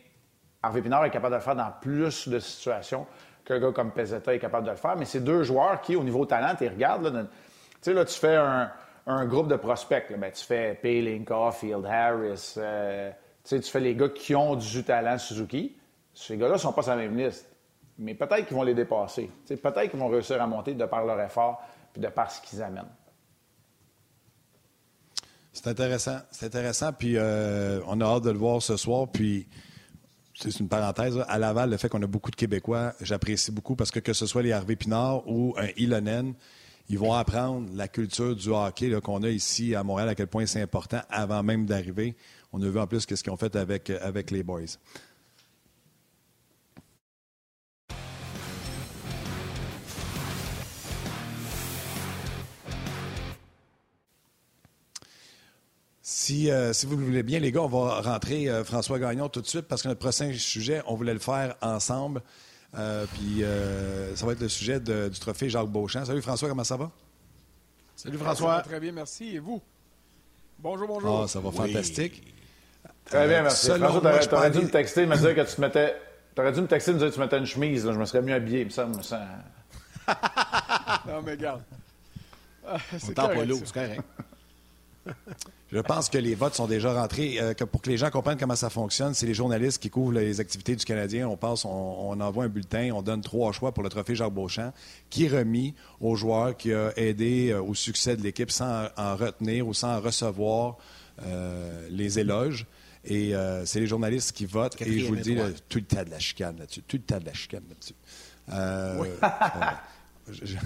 Harvey Pinard est capable de le faire dans plus de situations qu'un gars comme Pezzetta est capable de le faire. Mais c'est deux joueurs qui, au niveau talent, tu regardes, tu sais, là, tu fais un, groupe de prospects. Ben, tu fais Paling, Caulfield, Harris. Euh, tu fais les gars qui ont du talent Suzuki. Ces gars-là ne sont pas sur la même liste. Mais peut-être qu'ils vont les dépasser. peut-être qu'ils vont réussir à monter de par leur effort puis de par ce qu'ils amènent. C'est intéressant. C'est intéressant. Puis euh, on a hâte de le voir ce soir. Puis c'est une parenthèse, à Laval, le fait qu'on a beaucoup de Québécois, j'apprécie beaucoup parce que que ce soit les Harvey Pinard ou un Ilonen, ils vont apprendre la culture du hockey qu'on a ici à Montréal, à quel point c'est important avant même d'arriver. On a vu en plus ce qu'ils ont fait avec, avec les boys. Si, euh, si, vous le voulez bien, les gars, on va rentrer euh, François Gagnon tout de suite parce que notre prochain sujet, on voulait le faire ensemble. Euh, puis ça va être le sujet du trophée Jacques Beauchamp. Salut François, comment ça va? Salut François. très bien, merci. Et vous? Bonjour, bonjour. Ah, ça va fantastique. Très bien, merci. François, t'aurais, dû me texter, me dire que tu te mettais. T'aurais dû me texter, me dire que tu mettais une chemise. Je me serais mieux habillé, ça me sent. non, mais regarde. c'est pas l'eau, c'est correct. Je pense que les votes sont déjà rentrés. Euh, pour que les gens comprennent comment ça fonctionne, c'est les journalistes qui couvrent les activités du Canadien. On passe, on, envoie un bulletin, on donne trois choix pour le trophée Jacques Beauchamp, qui est remis au joueur qui a aidé euh, au succès de l'équipe sans en retenir ou sans recevoir euh, les éloges. Et c'est les journalistes qui votent. et je vous le dis, tout le tas de la chicane là-dessus. Tout le tas de la chicane là-dessus.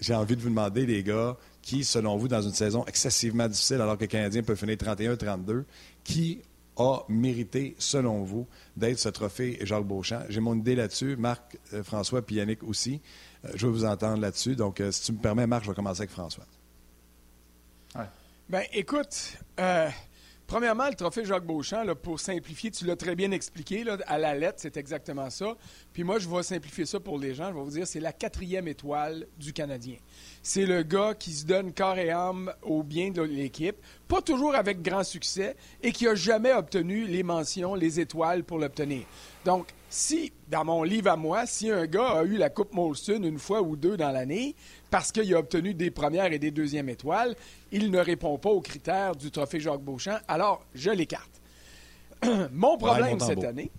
J'ai envie de vous demander, les gars, qui, selon vous, dans une saison excessivement difficile, alors que le Canadien peut finir 31-32, qui a mérité, selon vous, d'être ce trophée Jacques Beauchamp? J'ai mon idée là-dessus. Marc, euh, François, puis Yannick aussi. Euh, je veux vous entendre là-dessus. Donc, euh, si tu me permets, Marc, je vais commencer avec François. Ouais. Ben, écoute, Premièrement, le trophée Jacques Beauchamp, pour simplifier, tu l'as très bien expliqué à la lettre, c'est exactement ça. Puis moi, je vais simplifier ça pour les gens. Je vais vous dire, c'est la quatrième étoile du Canadien. C'est le gars qui se donne corps et âme au bien de l'équipe, pas toujours avec grand succès, et qui n'a jamais obtenu les mentions, les étoiles pour l'obtenir. Donc, si, dans mon livre à moi, si un gars a eu la Coupe Molson une fois ou deux dans l'année, parce qu'il a obtenu des premières et des deuxièmes étoiles, il ne répond pas aux critères du trophée Jacques Beauchamp, alors je l'écarte. mon problème cette année.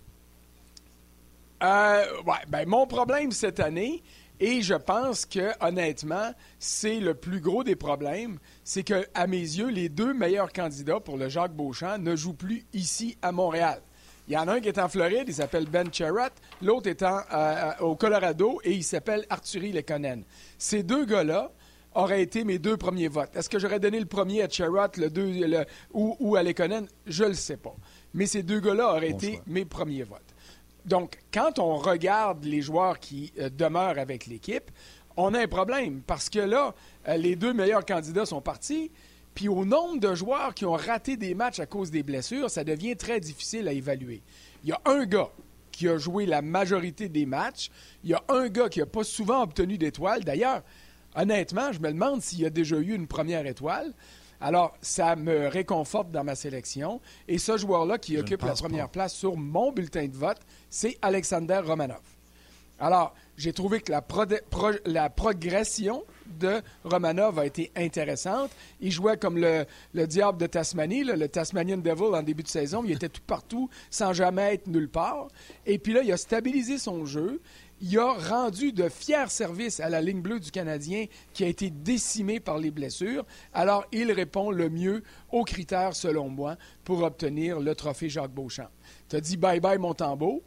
Euh, ben, mon problème cette année, et je pense que, honnêtement, c'est le plus gros des problèmes, c'est que, à mes yeux, les deux meilleurs candidats pour le Jacques Beauchamp ne jouent plus ici à Montréal. Il y en a un qui est en Floride, il s'appelle Ben Charrot. L'autre est euh, euh, au Colorado et il s'appelle Arthurie Lekonen. Ces deux gars-là auraient été mes deux premiers votes. Est-ce que j'aurais donné le premier à le deux, ou, à Lekonen? Je ne le sais pas. Mais ces deux gars-là auraient été mes premiers votes. Donc, quand on regarde les joueurs qui euh, demeurent avec l'équipe, on a un problème parce que là, les deux meilleurs candidats sont partis. Puis au nombre de joueurs qui ont raté des matchs à cause des blessures, ça devient très difficile à évaluer. Il y a un gars qui a joué la majorité des matchs. Il y a un gars qui n'a pas souvent obtenu d'étoile. D'ailleurs, honnêtement, je me demande s'il a déjà eu une première étoile. Alors, ça me réconforte dans ma sélection. Et ce joueur-là qui occupe la première place sur mon bulletin de vote, c'est Alexander Romanov. Alors, j'ai trouvé que la, la progression de Romanov a été intéressante. Il jouait comme le, diable de Tasmanie, le Tasmanian Devil en début de saison. Il était tout partout sans jamais être nulle part. Et puis là, il a stabilisé son jeu. Il a rendu de fiers services à la ligne bleue du Canadien qui a été décimée par les blessures. Alors, il répond le mieux aux critères, selon moi, pour obtenir le trophée Jacques Beauchamp. Tu as dit bye-bye, Montembeau.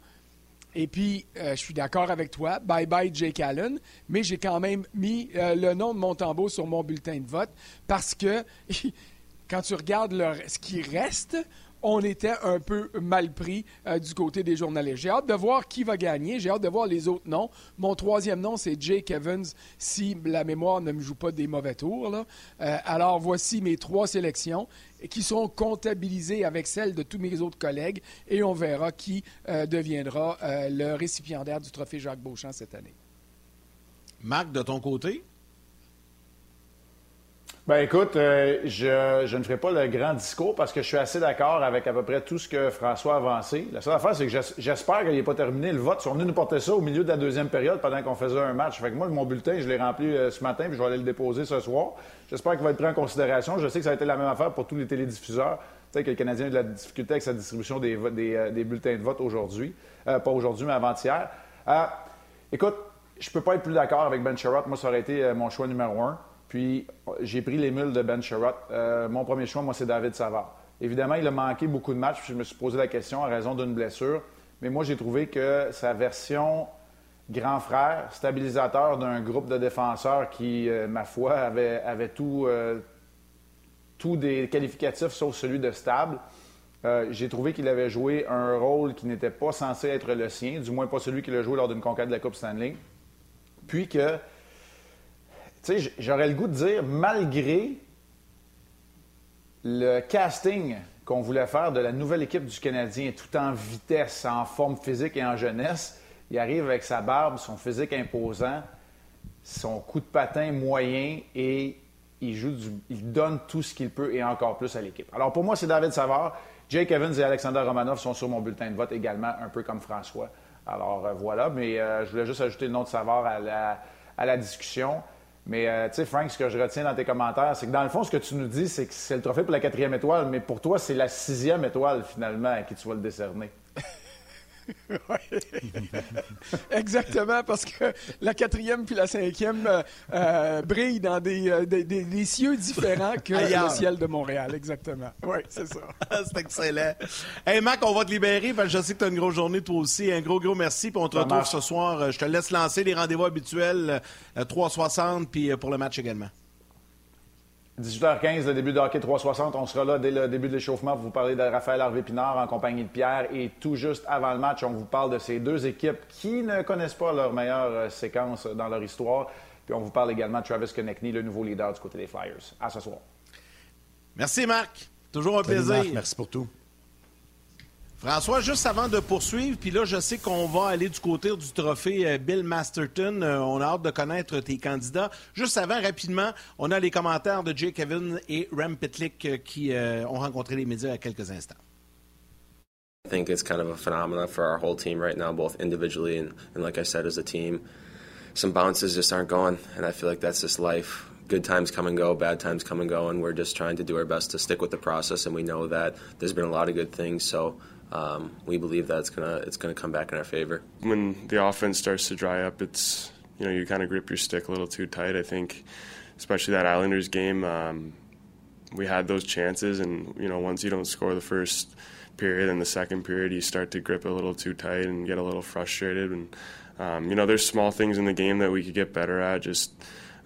Et puis, euh, je suis d'accord avec toi. Bye bye, Jake Allen. Mais j'ai quand même mis euh, le nom de Montembeau sur mon bulletin de vote parce que quand tu regardes ce qui reste, on était un peu mal pris euh, du côté des journalistes. J'ai hâte de voir qui va gagner. J'ai hâte de voir les autres noms. Mon troisième nom, c'est Jake Evans, si la mémoire ne me joue pas des mauvais tours. Euh, alors, voici mes trois sélections qui sont comptabilisées avec celles de tous mes autres collègues et on verra qui euh, deviendra le récipiendaire du trophée Jacques Beauchamp cette année. Marc, de ton côté? Ben écoute, euh, je, ne ferai pas le grand discours parce que je suis assez d'accord avec à peu près tout ce que François a avancé. La seule affaire, c'est que j'espère qu'il n'est pas terminé le vote. Ils sont venus nous porter ça au milieu de la deuxième période pendant qu'on faisait un match. Fait que moi, mon bulletin, je l'ai rempli euh, ce matin puis je vais aller le déposer ce soir. J'espère qu'il va être pris en considération. Je sais que ça a été la même affaire pour tous les télédiffuseurs. Sais que le Canadien a de la difficulté avec sa distribution des, euh, bulletins de vote aujourd'hui. pas aujourd'hui, mais avant-hier. écoute, je peux pas être plus d'accord avec Ben Sherrod. Moi, ça aurait été mon choix numéro un. Puis j'ai pris les mules de Ben Sherratt. Euh, mon premier choix, moi, c'est David Savard. Évidemment, il a manqué beaucoup de matchs, puis je me suis posé la question à raison d'une blessure. Mais moi, j'ai trouvé que sa version grand frère, stabilisateur d'un groupe de défenseurs qui, euh, ma foi, avait, tout, euh, tout des qualificatifs sauf celui de stable, j'ai trouvé qu'il avait joué un rôle qui n'était pas censé être le sien, du moins pas celui qu'il a joué lors d'une conquête de la Coupe Stanley. Puis que, tu sais, j'aurais le goût de dire, malgré le casting qu'on voulait faire de la nouvelle équipe du Canadien, tout en vitesse, en forme physique et en jeunesse, il arrive avec sa barbe, son physique imposant, son coup de patin moyen et il donne tout ce qu'il peut et encore plus à l'équipe. Alors pour moi, c'est David Savard. Jake Evans et Alexander Romanov sont sur mon bulletin de vote également, un peu comme François. Alors euh, voilà, mais euh, je voulais juste ajouter le nom de Savard à la discussion. Mais euh, tu sais, Frank, ce que je retiens dans tes commentaires, c'est que dans le fond, ce que tu nous dis, c'est que c'est le trophée pour la quatrième étoile, mais pour toi, c'est la sixième étoile finalement à qui tu vas le décerner. Exactement, parce que la quatrième puis la cinquième euh, euh, brillent dans euh, des, des, cieux différents que le ciel de Montréal. Exactement. Oui, c'est ça. c'est excellent. Hey, Mac, on va te libérer parce que je sais que tu as une grosse journée toi aussi. Un gros, gros merci. Puis on te retrouve ce soir. Je te laisse lancer les rendez-vous habituels 3,60 puis pour le match également. 18h15, le début de Hockey 360. On sera là dès le début de l'échauffement pour vous parler de Raphaël Harvey-Pinard en compagnie de Pierre. Et tout juste avant le match, on vous parle de ces deux équipes qui ne connaissent pas leur meilleure euh, séquence dans leur histoire. Puis on vous parle également de Travis Konechny, le nouveau leader du côté des Flyers. À ce soir. Merci, Marc. Toujours un plaisir. merci pour tout. François, juste avant de poursuivre, puis là, je sais qu'on va aller du côté du trophée euh, Bill Masterton. Euh, on a hâte de connaître tes candidats. Juste avant, rapidement, on a les commentaires de Jake Kevin et Ram Pitlick euh, qui ont rencontré les médias a quelques instants. I think it's kind of a phenomenon for our whole team right now, both individually and, and like I said, as a team. Some bounces just aren't going, and I feel like that's just life. Good times come and go, bad times come and go, and we're just trying to do our best to stick with the process. And we know that there's been a lot of good things, so um, we believe that it's gonna it's gonna come back in our favor. When the offense starts to dry up, it's you know you kind of grip your stick a little too tight. I think, especially that Islanders game, um, we had those chances, and you know once you don't score the first period and the second period, you start to grip a little too tight and get a little frustrated. And um, you know there's small things in the game that we could get better at, just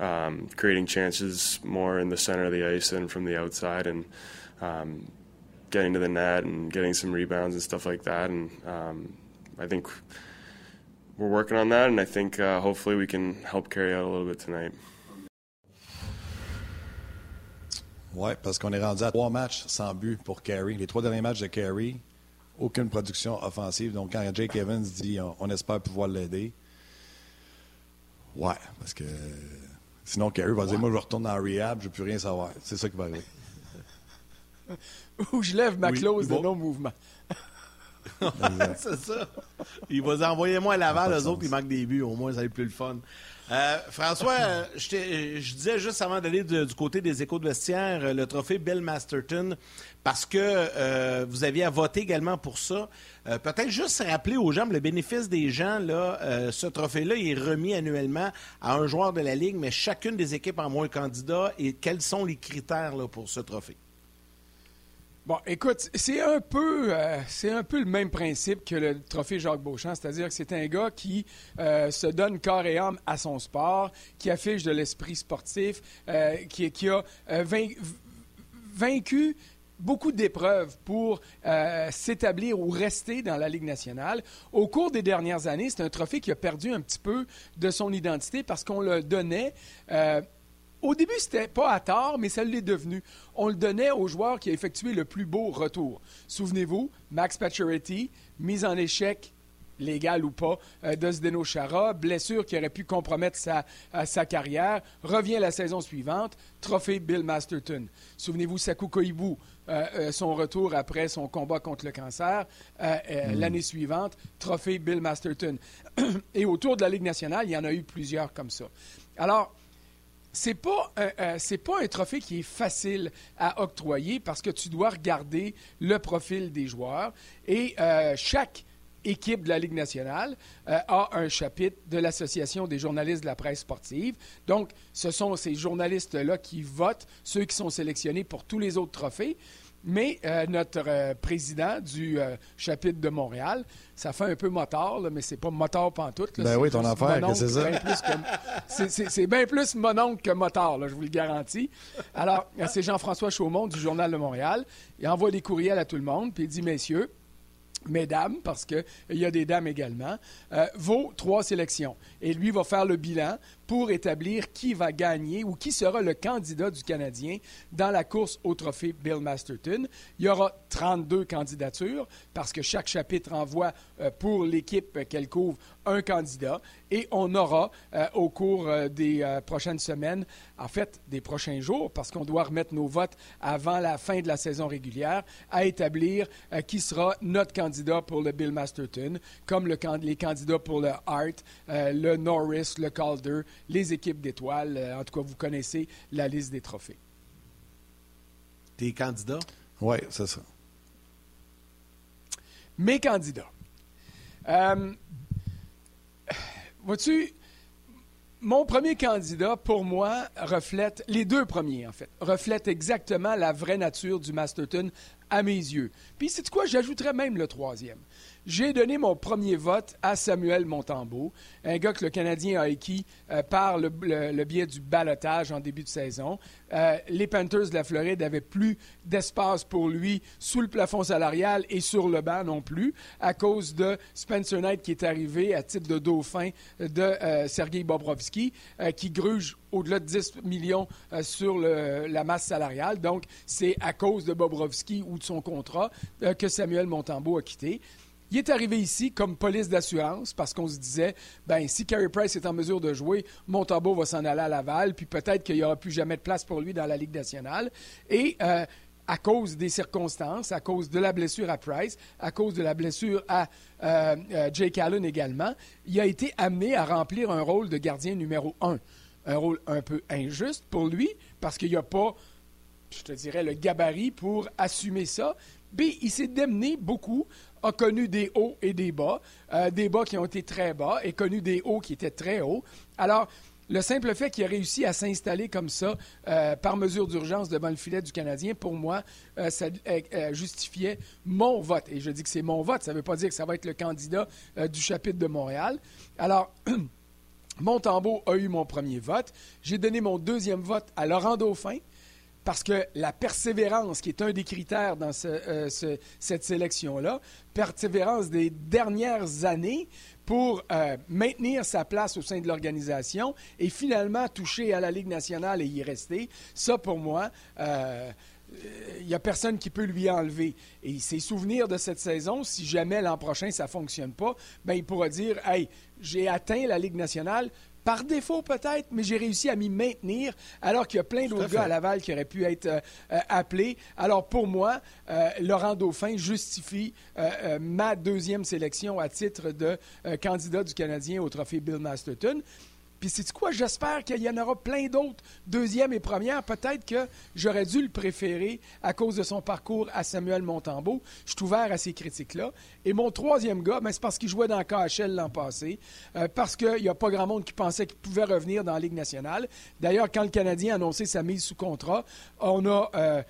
um, creating chances more in the center of the ice than from the outside, and um, getting to the net and getting some rebounds and stuff like that. And um, I think we're working on that, and I think uh, hopefully we can help carry out a little bit tonight. Oui, parce qu'on est rendu à trois matchs sans but pour Carey. Les trois derniers matchs de Carey, aucune production offensive. Donc, quand Jake Evans dit on, on espère pouvoir l'aider, ouais, parce que sinon Carey va dire Moi, je retourne en rehab, je ne veux plus rien savoir. C'est ça qui va arriver. Ou je lève ma clause de non-mouvement. c'est ça. Il va envoyer moi à Laval, eux autres, ils manquent des buts. Au moins, ça va être plus le fun. Euh, François, je, disais juste avant d'aller du côté des échos de vestiaire, euh, le trophée Bill Masterton, parce que euh, vous aviez à voter également pour ça. Peut-être juste rappeler aux gens, le bénéfice des gens, là, ce trophée-là est remis annuellement à un joueur de la Ligue, mais chacune des équipes en moins candidat. Et quels sont les critères pour ce trophée? Bon, écoute, c'est un peu, euh, c'est un peu le même principe que le trophée Jacques Beauchamp, c'est-à-dire que c'est un gars qui euh, se donne corps et âme à son sport, qui affiche de l'esprit sportif, euh, qui, a vaincu beaucoup d'épreuves pour s'établir ou rester dans la Ligue nationale. Au cours des dernières années, c'est un trophée qui a perdu un petit peu de son identité parce qu'on le donnait au début, c'était pas à tort, mais ça l'est devenu. On le donnait au joueur qui a effectué le plus beau retour. Souvenez-vous, Max Pacioretty, mise en échec légal ou pas, euh, de Zdeno Chara, blessure qui aurait pu compromettre sa, euh, sa, carrière, revient la saison suivante, trophée Bill Masterton. Souvenez-vous, Saku Koibu, euh, son retour après son combat contre le cancer, mm. l'année suivante, trophée Bill Masterton. Et autour de la Ligue nationale, il y en a eu plusieurs comme ça. Alors, c'est pas c'est pas un trophée qui est facile à octroyer parce que tu dois regarder le profil des joueurs et euh, chaque équipe de la Ligue nationale euh, a un chapitre de l'Association des journalistes de la presse sportive. Donc, ce sont ces journalistes-là qui votent, ceux qui sont sélectionnés pour tous les autres trophées. Mais euh, notre euh, président du euh, chapitre de Montréal, ça fait un peu motard, là, mais c'est pas motard pantoute. Là, Ben oui, ton affaire, que c'est oncle, bien plus que- c'est- bien plus mon oncle que motard, là, je vous le garantis. Alors, c'est Jean-François Chaumont du Journal de Montréal. Il envoie des courriels à tout le monde, puis il dit, messieurs, mesdames, parce qu'il y a des dames également, euh, vos trois sélections. Et lui va faire le bilan pour établir qui va gagner ou qui sera le candidat du Canadien dans la course au trophée Bill Masterton. Il y aura 32 candidatures parce que chaque chapitre envoie euh, pour l'équipe qu'elle couvre un candidat et on aura euh, au cours euh, des prochaines semaines, en fait des prochains jours, parce qu'on doit remettre nos votes avant la fin de la saison régulière, à établir qui sera notre candidat pour le Bill Masterton, comme les candidats pour le Hart, le Norris, le Calder, les équipes d'étoiles. Euh, en tout cas, vous connaissez la liste des trophées. Tes candidats? Oui, c'est ça. Mes candidats. Euh, Vois-tu, mon premier candidat, pour moi, reflète, les deux premiers en fait, reflètent exactement la vraie nature du Masterton à mes yeux. Puis c'est quoi, j'ajouterais même le troisième? J'ai donné mon premier vote à Samuel Montembeau, un gars que le Canadien a acquis euh, par le, biais du balotage en début de saison. Euh, les Panthers de la Floride n'avaient plus d'espace pour lui sous le plafond salarial et sur le banc non plus, à cause de Spencer Knight qui est arrivé à titre de dauphin de euh, Sergei Bobrovski, qui gruge au-delà de 10 millions sur la masse salariale. Donc, c'est à cause de Bobrovski ou de son contrat que Samuel Montembeau a quitté. Il est arrivé ici comme police d'assurance parce qu'on se disait, ben si Carey Price est en mesure de jouer, Montembeau va s'en aller à Laval, puis peut-être qu'il n'y aura plus jamais de place pour lui dans la Ligue nationale. Et euh, à cause des circonstances, à cause de la blessure à Price, à cause de la blessure à euh, euh, Jake Allen également, il a été amené à remplir un rôle de gardien numéro un. Un rôle un peu injuste pour lui parce qu'il n'y a pas je te dirais, le gabarit pour assumer ça. B, il s'est démené beaucoup, a connu des hauts et des bas, euh, des bas qui ont été très bas et connu des hauts qui étaient très hauts. Alors, le simple fait qu'il a réussi à s'installer comme ça, euh, par mesure d'urgence devant le filet du Canadien, pour moi, euh, ça justifiait mon vote. Et je dis que c'est mon vote, ça ne veut pas dire que ça va être le candidat du chapitre de Montréal. Alors, Montembeau a eu mon premier vote. J'ai donné mon deuxième vote à Laurent Dauphin parce que la persévérance, qui est un des critères dans euh, ce- cette sélection-là, persévérance des dernières années pour euh, maintenir sa place au sein de l'organisation et finalement toucher à la Ligue nationale et y rester, ça pour moi, euh, il n'y a personne qui peut lui enlever. Et ses souvenirs de cette saison, si jamais l'an prochain ça ne fonctionne pas, ben, il pourra dire Hey, j'ai atteint la Ligue nationale. Par défaut peut-être, mais j'ai réussi à m'y maintenir alors qu'il y a plein d'autres gars à Laval qui auraient pu être euh, euh, appelés. Alors pour moi, euh, Laurent Dauphin justifie euh, ma deuxième sélection à titre de candidat du Canadien au trophée Bill Masterton. Puis c'est quoi? J'espère qu'il y en aura plein d'autres, deuxième et première. Peut-être que j'aurais dû le préférer à cause de son parcours à Samuel Montembeau. Je suis ouvert à ces critiques-là. Et mon troisième gars, ben, c'est parce qu'il jouait dans KHL l'an passé, euh, parce qu'il n'y a pas grand monde qui pensait qu'il pouvait revenir dans la Ligue nationale. D'ailleurs, quand le Canadien a annoncé sa mise sous contrat, on a... euh,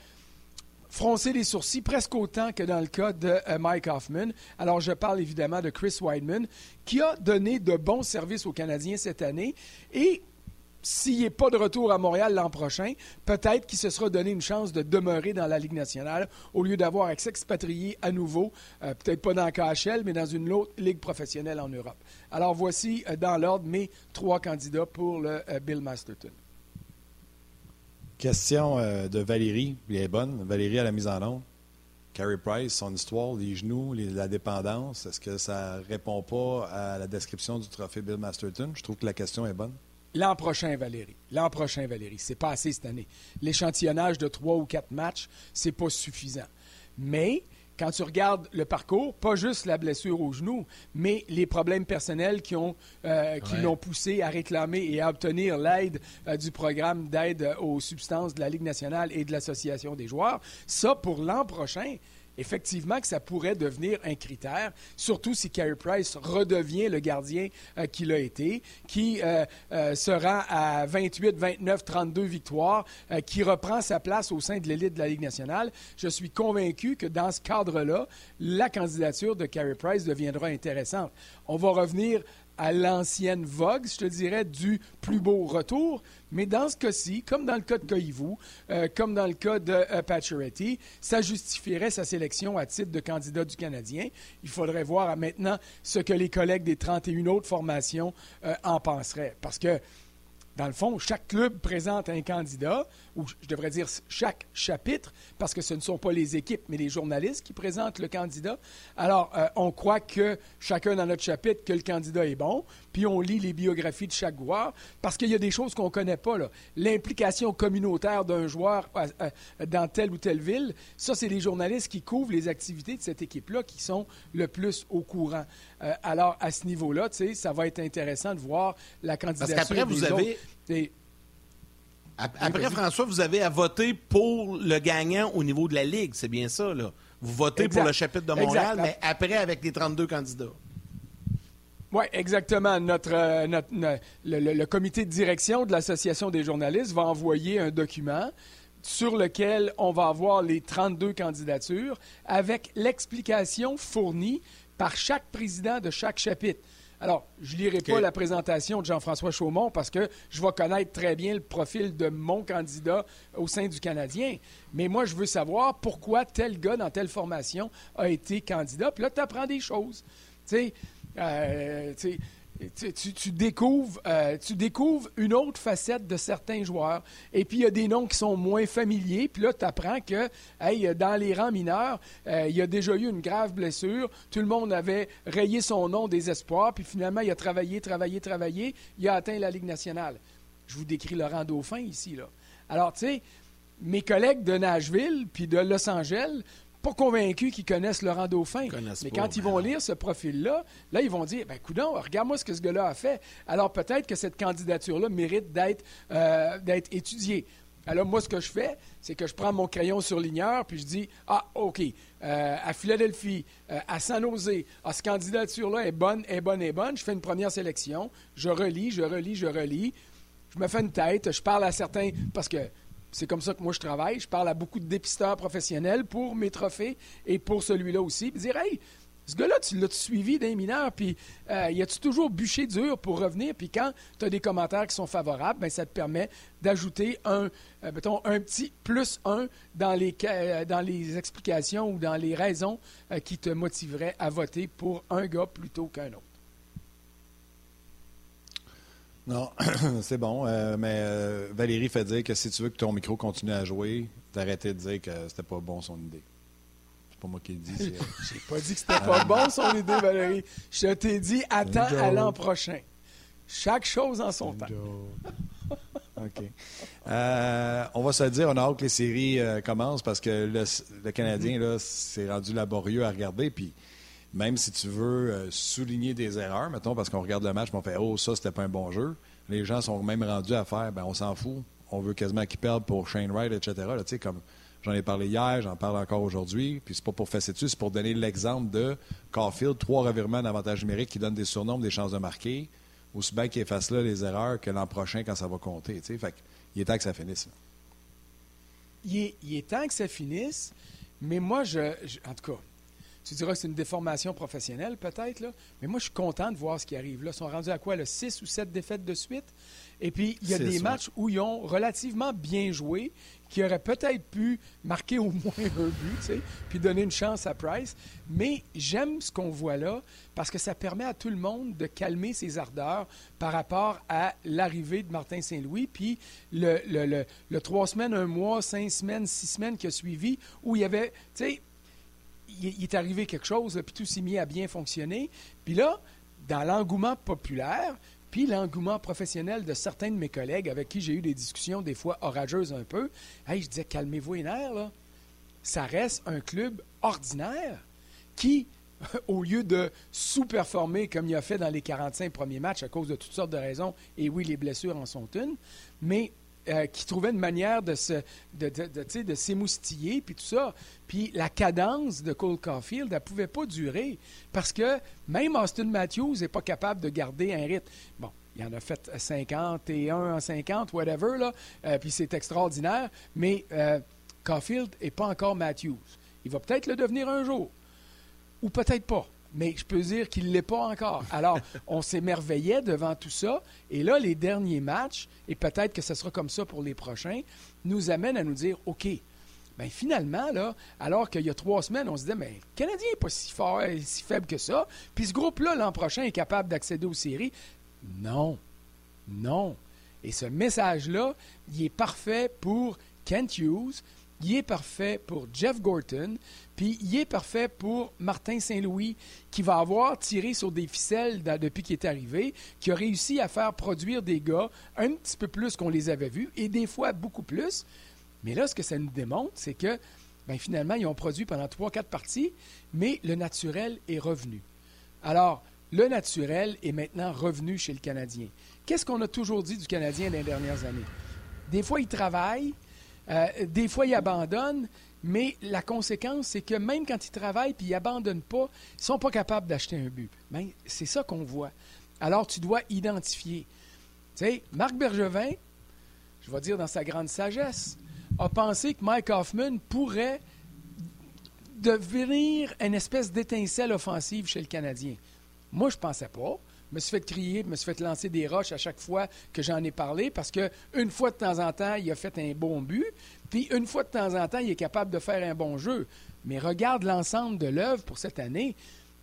froncer les sourcils presque autant que dans le cas de euh, Mike Hoffman. Alors, je parle évidemment de Chris Weidman, qui a donné de bons services aux Canadiens cette année. Et s'il n'est pas de retour à Montréal l'an prochain, peut-être qu'il se sera donné une chance de demeurer dans la Ligue nationale au lieu d'avoir à s'expatrier à nouveau, euh, peut-être pas dans KHL, mais dans une autre ligue professionnelle en Europe. Alors, voici euh, dans l'ordre mes trois candidats pour le Bill Masterton. Question euh, de Valérie, elle est bonne. Valérie à la mise en onde. Carey Price, son histoire, les genoux, la dépendance, est-ce que ça répond pas à la description du trophée Bill Masterton? Je trouve que la question est bonne. L'an prochain, Valérie. L'an prochain, Valérie. C'est pas assez cette année. L'échantillonnage de trois ou quatre matchs, c'est pas suffisant. Mais quand tu regardes le parcours, pas juste la blessure au genou, mais les problèmes personnels qui ont euh, qui l'ont poussé à réclamer et à obtenir l'aide euh, du programme d'aide euh, aux substances de la Ligue nationale et de l'Association des joueurs, ça pour l'an prochain, effectivement que ça pourrait devenir un critère, surtout si Carey Price redevient le gardien euh, qu'il a été, qui euh, euh, sera à 28, 29, 32 victoires, qui reprend sa place au sein de l'élite de la Ligue nationale. Je suis convaincu que dans ce cadre-là, la candidature de Carey Price deviendra intéressante. On va revenir à l'ancienne vogue, je te dirais, du plus beau retour. Mais dans ce cas-ci, comme dans le cas de Koivu, euh, comme dans le cas de euh, ça justifierait sa sélection à titre de candidat du Canadien. Il faudrait voir maintenant ce que les collègues des 31 autres formations euh, en penseraient. Parce que dans le fond, chaque club présente un candidat, ou je devrais dire chaque chapitre, parce que ce ne sont pas les équipes, mais les journalistes qui présentent le candidat. Alors, euh, on croit que chacun dans notre chapitre, que le candidat est bon, puis on lit les biographies de chaque joueur, parce qu'il y a des choses qu'on ne connaît pas. L'implication communautaire d'un joueur euh, euh, dans telle ou telle ville, ça, c'est les journalistes qui couvrent les activités de cette équipe-là qui sont le plus au courant. alors, à ce niveau-là, ça va être intéressant de voir la candidature parce qu'après, vous avez après, François, vous avez à voter pour le gagnant au niveau de la Ligue. C'est bien ça, là. Vous votez pour le chapitre de Montréal, mais après avec les 32 candidats. Oui, exactement. Notre, euh, le, comité de direction de l'Association des journalistes va envoyer un document sur lequel on va avoir les 32 candidatures avec l'explication fournie par chaque président de chaque chapitre. Alors, je ne lirai pas la présentation de Jean-François Chaumont parce que je vais connaître très bien le profil de mon candidat au sein du Canadien. Mais moi, je veux savoir pourquoi tel gars dans telle formation a été candidat. Puis là, tu apprends des choses. Tu sais, euh, tu, découvres, euh, tu découvres une autre facette de certains joueurs. Et puis, il y a des noms qui sont moins familiers. Puis là, tu apprends que dans les rangs mineurs, euh, il y a déjà eu une grave blessure. Tout le monde avait rayé son nom des espoirs. Puis finalement, il a travaillé, travaillé, travaillé. Il a atteint la Ligue nationale. Je vous décris Laurent Dauphin ici. Alors, tu sais, mes collègues de Nashville puis de Los Angeles pas convaincus qu'ils connaissent Laurent Dauphin. mais quand ils vont lire ce profil-là, là, ils vont dire, ben coudon, regarde-moi ce que ce gars-là a fait. Alors peut-être que cette candidature-là mérite d'être euh, étudiée. Alors moi, ce que je fais, c'est que je prends mon crayon surligneur, puis je dis, ah, OK, euh, à Philadelphie, euh, à San Jose, ah, cette candidature-là est bonne, est bonne, est bonne. Je fais une première sélection, je relis, je relis, je relis. Je me fais une tête, je parle à certains, parce que c'est comme ça que moi je travaille. Je parle à beaucoup de dépisteurs professionnels pour mes trophées et pour celui-là aussi. Puis dire, hey, ce gars-là, tu l'as suivi d'un mineur, puis euh, y a-tu toujours bûché dur pour revenir? Puis quand tu as des commentaires qui sont favorables, ben, ça te permet d'ajouter un, euh, un petit plus un dans les, euh, dans les explications ou dans les raisons qui te motiveraient à voter pour un gars plutôt qu'un autre. Non, c'est bon. Euh, mais euh, Valérie fait dire que si tu veux que ton micro continue à jouer, d'arrêter de dire que c'était pas bon son idée. C'est pas moi qui le dis. J'ai pas dit que c'était pas bon son idée, Valérie. Je t'ai dit attends à l'an prochain. Chaque chose en son temps. OK. Euh, on va se dire, on a hâte que les séries commencent parce que le, le Canadien, là, c'est rendu laborieux à regarder. Puis même si tu veux euh, souligner des erreurs, mettons, parce qu'on regarde le match on fait Oh, ça, c'était pas un bon jeu, les gens sont même rendus à faire ben on s'en fout. On veut quasiment qu'ils perdent pour Shane Wright, etc. comme j'en ai parlé hier, j'en parle encore aujourd'hui, puis c'est pas pour fesser dessus, c'est pour donner l'exemple de Caulfield, trois revirements d'avantage numérique qui donnent des surnoms, des chances de marquer, aussi bien qu'il efface là les erreurs que l'an prochain quand ça va compter. Fait il est temps que ça finisse. Il est, il est, temps que ça finisse, mais moi, je en tout cas, tu diras que c'est une déformation professionnelle, peut-être, là. Mais moi, je suis content de voir ce qui arrive là. Ils sont rendus à quoi, le 6 ou 7 défaites de suite? Et puis, il y a des matchs où ils ont relativement bien joué, qui auraient peut-être pu marquer au moins un but, tu sais, puis donner une chance à Price. Mais j'aime ce qu'on voit là parce que ça permet à tout le monde de calmer ses ardeurs par rapport à l'arrivée de Martin Saint-Louis, puis le, le, le, trois semaines, un mois, cinq semaines, six semaines qui a suivi, où il y avait, tu sais, il, est arrivé quelque chose, puis tout s'est mis à bien fonctionner. Puis là, dans l'engouement populaire, puis l'engouement professionnel de certains de mes collègues avec qui j'ai eu des discussions des fois orageuses un peu, je disais, calmez-vous les là. Ça reste un club ordinaire qui, au lieu de sous-performer comme il a fait dans les 45 premiers matchs à cause de toutes sortes de raisons, et oui, les blessures en sont une, mais euh, qui trouvait une manière de se, de, de, de s'émoustiller, puis tout ça. Puis la cadence de Cole Caulfield, elle ne pouvait pas durer parce que même Austin Matthews n'est pas capable de garder un rythme. Bon, il en a fait 51 en 50, whatever, là, euh, puis c'est extraordinaire, mais euh, Caulfield n'est pas encore Matthews. Il va peut-être le devenir un jour, ou peut-être pas mais je peux dire qu'il ne l'est pas encore. Alors, on s'émerveillait devant tout ça, et là, les derniers matchs, et peut-être que ce sera comme ça pour les prochains, nous amènent à nous dire, OK, Bien, finalement, là, alors qu'il y a trois semaines, on se disait, mais le Canadien n'est pas si fort, si faible que ça. Puis ce groupe-là, l'an prochain, est capable d'accéder aux séries. Non. Non. Et ce message-là, il est parfait pour Kent Hughes, il est parfait pour Jeff Gorton, puis il est parfait pour Martin Saint-Louis, qui va avoir tiré sur des ficelles depuis qu'il est arrivé, qui a réussi à faire produire des gars un petit peu plus qu'on les avait vus, et des fois beaucoup plus. Mais là, ce que ça nous démontre, c'est que ben, finalement, ils ont produit pendant trois, quatre parties, mais le naturel est revenu. Alors, le naturel est maintenant revenu chez le Canadien. Qu'est-ce qu'on a toujours dit du Canadien dans les dernières années? Des fois, il travaille, euh, des fois, ils abandonnent, mais la conséquence, c'est que même quand ils travaillent et ils abandonnent pas, ils ne sont pas capables d'acheter un but. Ben, c'est ça qu'on voit. Alors, tu dois identifier. Tu sais, Marc Bergevin, je vais dire dans sa grande sagesse, a pensé que Mike Hoffman pourrait devenir une espèce d'étincelle offensive chez le Canadien. Moi, je ne pensais pas me suis fait crier, me suis fait lancer des roches à chaque fois que j'en ai parlé parce que une fois de temps en temps, il a fait un bon but, puis une fois de temps en temps, il est capable de faire un bon jeu. Mais regarde l'ensemble de l'œuvre pour cette année,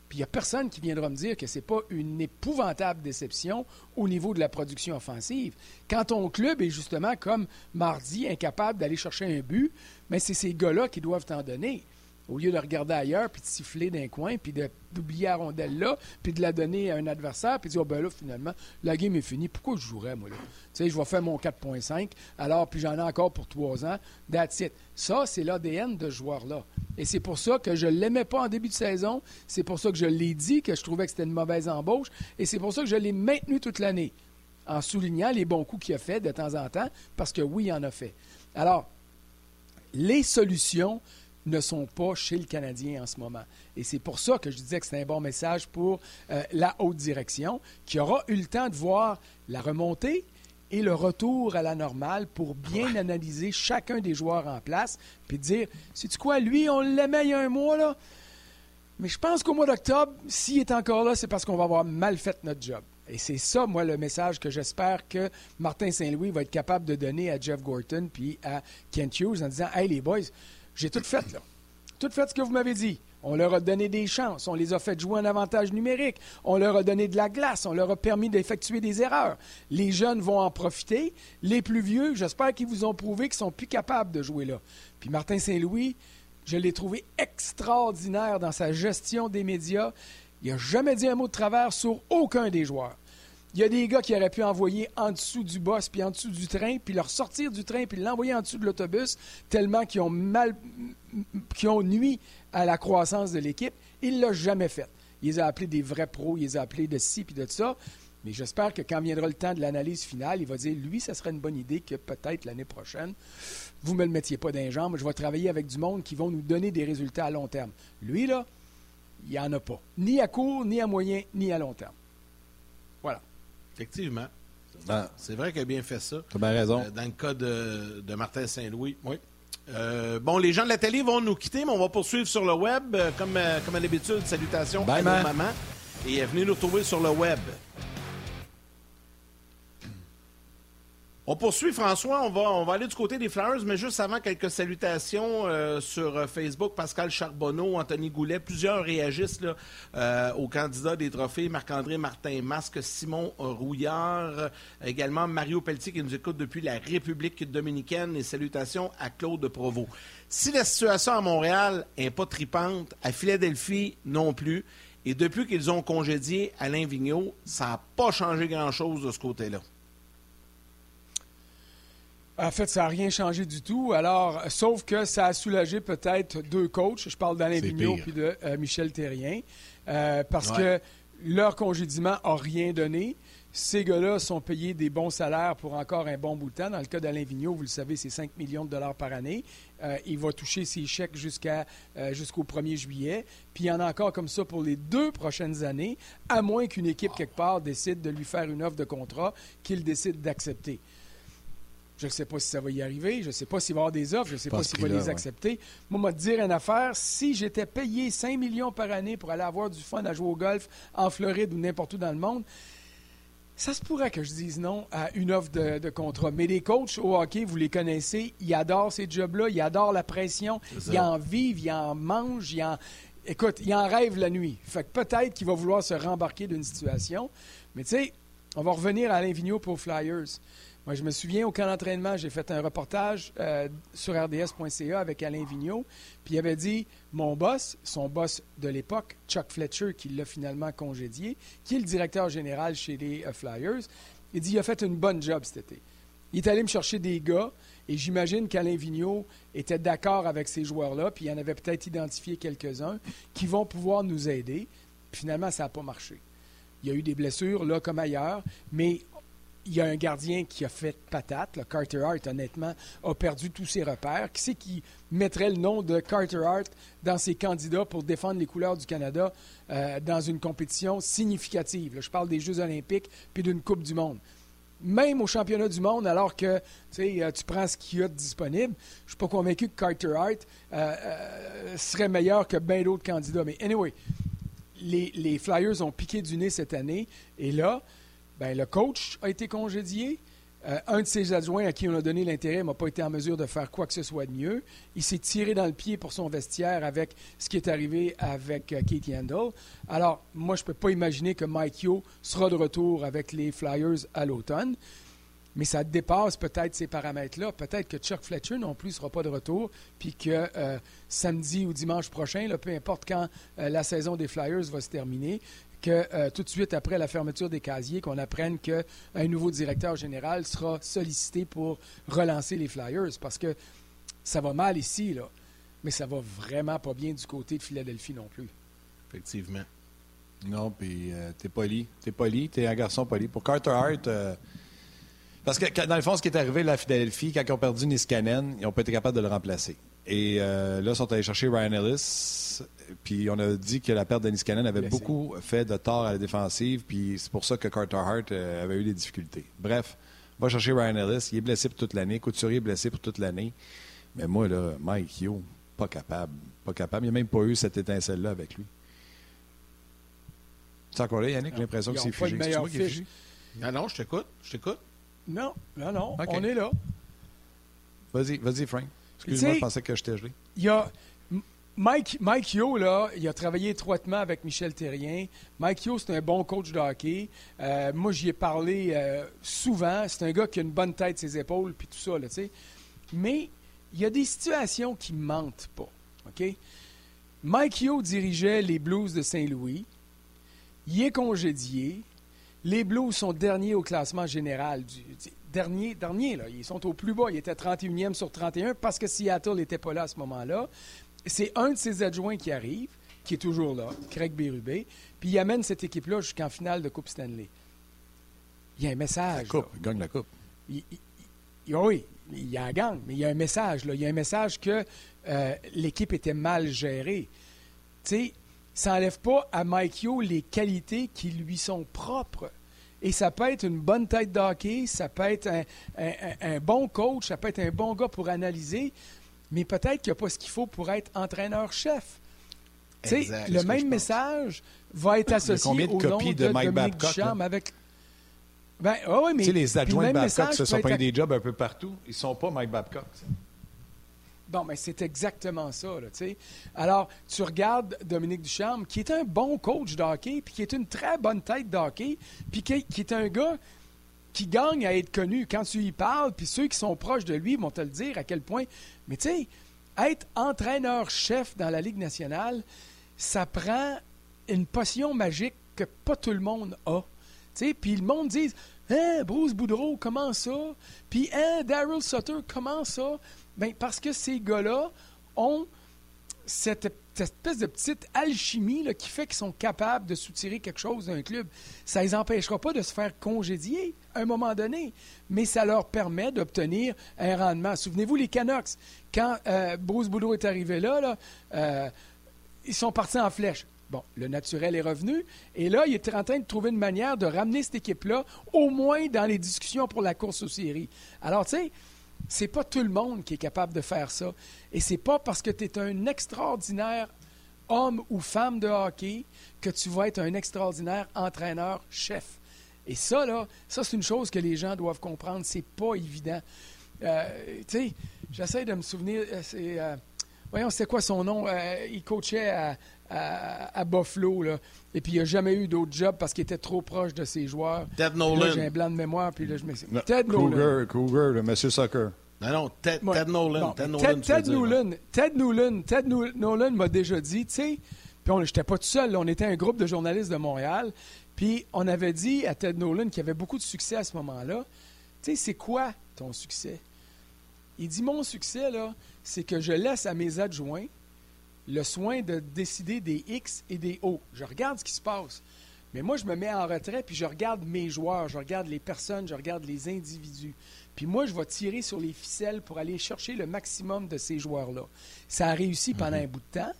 puis il n'y a personne qui viendra me dire que ce n'est pas une épouvantable déception au niveau de la production offensive. Quand ton club est justement, comme mardi, incapable d'aller chercher un but, mais c'est ces gars-là qui doivent t'en donner au lieu de regarder ailleurs, puis de siffler d'un coin, puis d'oublier la rondelle là, puis de la donner à un adversaire, puis de dire, oh, ben là, finalement, la game est finie. Pourquoi je jouerais, moi, là? Tu sais, je vais faire mon 4.5, alors, puis j'en ai encore pour trois ans. That's it. Ça, c'est l'ADN de ce joueur-là. Et c'est pour ça que je ne l'aimais pas en début de saison. C'est pour ça que je l'ai dit, que je trouvais que c'était une mauvaise embauche. Et c'est pour ça que je l'ai maintenu toute l'année, en soulignant les bons coups qu'il a fait de temps en temps, parce que oui, il en a fait. Alors, les solutions ne sont pas chez le Canadien en ce moment. Et c'est pour ça que je disais que c'est un bon message pour euh, la haute direction, qui aura eu le temps de voir la remontée et le retour à la normale pour bien analyser chacun des joueurs en place, puis dire, c'est quoi, lui, on l'aimait il y a un mois, là, mais je pense qu'au mois d'octobre, s'il est encore là, c'est parce qu'on va avoir mal fait notre job. Et c'est ça, moi, le message que j'espère que Martin Saint-Louis va être capable de donner à Jeff Gorton puis à Kent Hughes en disant Hey, les boys, j'ai tout fait, là. Tout fait ce que vous m'avez dit. On leur a donné des chances, on les a fait jouer un avantage numérique, on leur a donné de la glace, on leur a permis d'effectuer des erreurs. Les jeunes vont en profiter. Les plus vieux, j'espère qu'ils vous ont prouvé qu'ils sont plus capables de jouer là. Puis Martin Saint-Louis, je l'ai trouvé extraordinaire dans sa gestion des médias. Il n'a jamais dit un mot de travers sur aucun des joueurs. Il y a des gars qui auraient pu envoyer en dessous du boss, puis en dessous du train, puis leur sortir du train, puis l'envoyer en dessous de l'autobus, tellement qu'ils ont mal, qui ont nuit à la croissance de l'équipe. Il l'a jamais fait. Il les a appelés des vrais pros, il les a appelés de ci, puis de ça. Mais j'espère que quand viendra le temps de l'analyse finale, il va dire, lui, ça serait une bonne idée que peut-être l'année prochaine, vous ne me le mettiez pas d'un jambe, je vais travailler avec du monde qui vont nous donner des résultats à long terme. Lui, là, il n'y en a pas. Ni à court, ni à moyen, ni à long terme. Voilà. Effectivement. Ben, c'est vrai qu'il a bien fait ça. Tu as bien raison. Euh, dans le cas de, Martin Saint-Louis. Oui. Euh, bon, les gens de la télé vont nous quitter, mais on va poursuivre sur le web. Euh, comme, comme à l'habitude, salutations à nos mamans. Et venez nous retrouver sur le web. On poursuit, François. On va, aller du côté des Flyers, mais juste avant, quelques salutations euh, sur euh, Facebook. Pascal Charbonneau, Anthony Goulet, plusieurs réagissent euh, aux candidats des trophées. Marc-André Martin Masque, Simon Rouillard, également Mario Pelletier qui nous écoute depuis la République dominicaine. Et salutations à Claude Provost. Si la situation à Montréal n'est pas tripante, à Philadelphie non plus, et depuis qu'ils ont congédié Alain Vigneault, ça n'a pas changé grand-chose de ce côté-là. En fait, ça n'a rien changé du tout. Alors, sauf que ça a soulagé peut-être deux coachs. Je parle d'Alain Vigneault et de euh, Michel Terrien. Euh, parce que leur congédiement n'a rien donné. ces gars-là sont payés des bons salaires pour encore un bon bout de temps. Dans le cas d'Alain Vigneault, vous le savez, c'est 5 millions de dollars par année. Euh, il va toucher ses chèques jusqu'à, euh, jusqu'au 1er juillet. Puis il y en a encore comme ça pour les deux prochaines années, à moins qu'une équipe quelque part décide de lui faire une offre de contrat qu'il décide d'accepter. Je ne sais pas si ça va y arriver. Je ne sais pas s'il va y avoir des offres. Je ne sais pas s'il va les accepter. Moi, moi, te dire une affaire, si j'étais payé 5 millions par année pour aller avoir du fun à jouer au golf en Floride ou n'importe où dans le monde, ça se pourrait que je dise non à une offre de, contrat. Mais les coachs au hockey, vous les connaissez, ils adorent ces jobs-là, ils adorent la pression, ils en vivent, ils en mangent, ils en... Écoute, ils en rêvent la nuit. Fait que peut-être qu'il va vouloir se rembarquer d'une situation. Mais tu sais, on va revenir à Alain Vigneault pour Flyers. Moi, je me souviens, au camp d'entraînement, j'ai fait un reportage euh, sur rds.ca avec Alain Vigneault, puis il avait dit mon boss, son boss de l'époque, Chuck Fletcher, qui l'a finalement congédié, qui est le directeur général chez les euh, Flyers, il dit il a fait une bonne job cet été. Il est allé me chercher des gars, et j'imagine qu'Alain Vigneault était d'accord avec ces joueurs-là, puis il en avait peut-être identifié quelques-uns qui vont pouvoir nous aider. finalement, ça n'a pas marché. Il y a eu des blessures là comme ailleurs, mais il y a un gardien qui a fait patate. Carter Hart, honnêtement, a perdu tous ses repères. Qui c'est qui mettrait le nom de Carter Hart dans ses candidats pour défendre les couleurs du Canada euh, dans une compétition significative? je parle des Jeux olympiques puis d'une Coupe du monde. Même au championnat du monde, alors que euh, tu prends ce qu'il y a de disponible, je ne suis pas convaincu que Carter Hart euh, serait meilleur que bien d'autres candidats. Mais anyway, les Flyers ont piqué du nez cette année. Et là, ben, le coach a été congédié. Euh, un de ses adjoints à qui on a donné l'intérêt n'a pas été en mesure de faire quoi que ce soit de mieux. Il s'est tiré dans le pied pour son vestiaire avec ce qui est arrivé avec euh, Katie Handel. Alors, moi, je ne peux pas imaginer que Mike Yo sera de retour avec les Flyers à l'automne. Mais ça dépasse peut-être ces paramètres-là. Peut-être que Chuck Fletcher non plus ne sera pas de retour, puis que euh, samedi ou dimanche prochain, peu importe quand la saison des Flyers va se terminer, que euh, tout de suite après la fermeture des casiers, qu'on apprenne qu'un nouveau directeur général sera sollicité pour relancer les Flyers parce que ça va mal ici, là. Mais ça va vraiment pas bien du côté de Philadelphie non plus. Effectivement. Non, puis euh, t'es poli. T'es poli, t'es un garçon poli. Pour Carter Hart, euh, parce que dans le fond, ce qui est arrivé à Philadelphie, quand ils ont perdu Niskanen, ils n'ont pas été capables de le remplacer. Et là, ils sont allés chercher Ryan Ellis. Puis on a dit que la perte de Niskanen avait beaucoup fait de tort à la défensive, puis c'est pour ça que Carter Hart euh, avait eu des difficultés. Bref, va chercher Ryan Ellis. Il est blessé pour toute l'année. Couturier est blessé pour toute l'année. Mais moi, là, Mike Yo, pas capable. Pas capable. Il n'y a même pas eu cette étincelle-là avec lui. C'est encore là, Yannick, l'impression que c'est figé. C'est moi qui est figé? Non, non, je t'écoute. Je t'écoute. Non, non, non. On est là. Vas-y, vas-y, Frank. Excuse-moi, je pensais que j'étais gelé. Il y a Mike, Mike Yo, là, il a travaillé étroitement avec Michel Terrien. Mike Yo, c'est un bon coach de hockey. Euh, moi, j'y ai parlé euh, souvent. C'est un gars qui a une bonne tête, ses épaules, puis tout ça, là, tu sais. Mais il y a des situations qui ne mentent pas, OK? Mike Yo dirigeait les Blues de Saint-Louis. Il est congédié. Les Blues sont derniers au classement général. Du, dernier, dernier, là. Ils sont au plus bas. Ils étaient 31e sur 31 parce que Seattle n'était pas là à ce moment-là c'est un de ses adjoints qui arrive, qui est toujours là, Craig Bérubé, puis il amène cette équipe-là jusqu'en finale de Coupe Stanley. Il y a un message. La coupe, il gagne la Coupe. oui, il y a un gang, mais il y a un message. Là. Il y a un message que euh, l'équipe était mal gérée. Tu sais, ça n'enlève pas à Mike Yo les qualités qui lui sont propres. Et ça peut être une bonne tête d'hockey, ça peut être un, bon coach, ça peut être un bon gars pour analyser, mais peut-être qu'il n'y a pas ce qu'il faut pour être entraîneur-chef. Le même message va être associé combien de au copies nom de, Mike Babcock, avec... Ben, oh oui, mais, les adjoints de Babcock se sont payés des jobs un peu partout. Ils ne sont pas Mike Babcock. Bon, mais c'est exactement ça. Là, Alors, tu regardes Dominique Ducharme, qui est un bon coach de hockey, puis qui est une très bonne tête de hockey, puis qui, qui est un gars qui gagne à être connu. Quand tu y parles, puis ceux qui sont proches de lui vont te le dire à quel point. Mais tu sais, être entraîneur-chef dans la Ligue nationale, ça prend une potion magique que pas tout le monde a. Puis le monde dit Hein, Bruce Boudreau, comment ça Puis Hein, Daryl Sutter, comment ça? Ben, Parce que ces gars-là ont cette, espèce de petite alchimie qui fait qu'ils sont capables de soutirer quelque chose d'un club. Ça ne les empêchera pas de se faire congédier à un moment donné, mais ça leur permet d'obtenir un rendement. Souvenez-vous, les Canucks, quand euh, Bruce Boudreau est arrivé là, là euh, ils sont partis en flèche. Bon, le naturel est revenu. Et là, il est en train de trouver une manière de ramener cette équipe-là, au moins dans les discussions pour la course aux séries. Alors, tu sais, c'est pas tout le monde qui est capable de faire ça. Et c'est pas parce que tu es un extraordinaire homme ou femme de hockey que tu vas être un extraordinaire entraîneur-chef. Et ça, là, ça, c'est une chose que les gens doivent comprendre. C'est pas évident. Euh, tu sais, j'essaie de me souvenir. Euh, euh, voyons, c'est quoi son nom? il coachait à, à, Buffalo. Là. Et puis, il n'a jamais eu d'autre job parce qu'il était trop proche de ses joueurs. Ted Nolan. j'ai un blanc de mémoire. Puis là, je me Ted Nolan. Cougar, le monsieur Soccer. Non, non, Ted, Nolan. Ted, Nolan, Ted, Nolan, Ted Nolan. Ted Nolan m'a déjà dit, tu sais, puis je n'étais pas tout seul, on était un groupe de journalistes de Montréal, puis on avait dit à Ted Nolan qui avait beaucoup de succès à ce moment-là, tu sais, c'est quoi ton succès? Il dit, mon succès, là, c'est que je laisse à mes adjoints le soin de décider des X et des O. Je regarde ce qui se passe. Mais moi, je me mets en retrait, puis je regarde mes joueurs, je regarde les personnes, je regarde les individus. Puis moi, je vais tirer sur les ficelles pour aller chercher le maximum de ces joueurs-là. Ça a réussi pendant mhm. un bout de temps.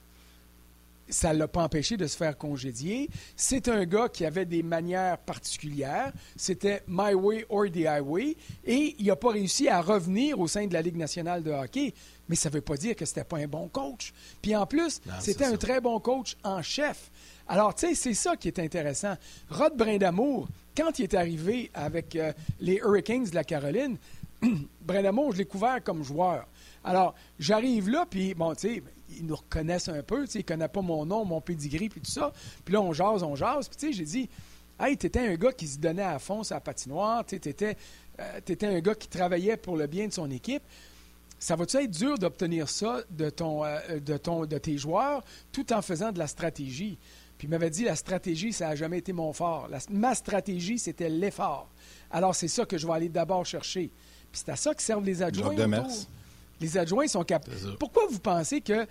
Ça ne l'a pas empêché de se faire congédier. C'est un gars qui avait des manières particulières. C'était my way or the highway. Et il n'a pas réussi à revenir au sein de la Ligue nationale de hockey mais ça ne veut pas dire que c'était pas un bon coach. Puis en plus, c'était un très bon coach en chef. Alors, tu sais, c'est ça qui est intéressant. Rod Brindamour, quand il est arrivé avec euh, les Hurricanes de la Caroline, Brindamour, je l'ai couvert comme joueur. Alors, j'arrive là, puis bon, tu sais, ils nous reconnaissent un peu, tu sais, ils ne connaissent pas mon nom, mon pedigree, puis tout ça. Puis là, on jase, on jase, puis tu sais, j'ai dit, hey, t'étais un gars qui se donnait à fond sa patinoire, tu étais, euh, étais un gars qui travaillait pour le bien de son équipe ça va-tu être dur d'obtenir ça de, ton, euh, de, ton, de tes joueurs tout en faisant de la stratégie? Puis il m'avait dit, la stratégie, ça n'a jamais été mon fort. ma stratégie, c'était l'effort. Alors, c'est ça que je vais aller d'abord chercher. Puis c'est à ça que servent les adjoints. Les adjoints sont capables. Pourquoi vous pensez que...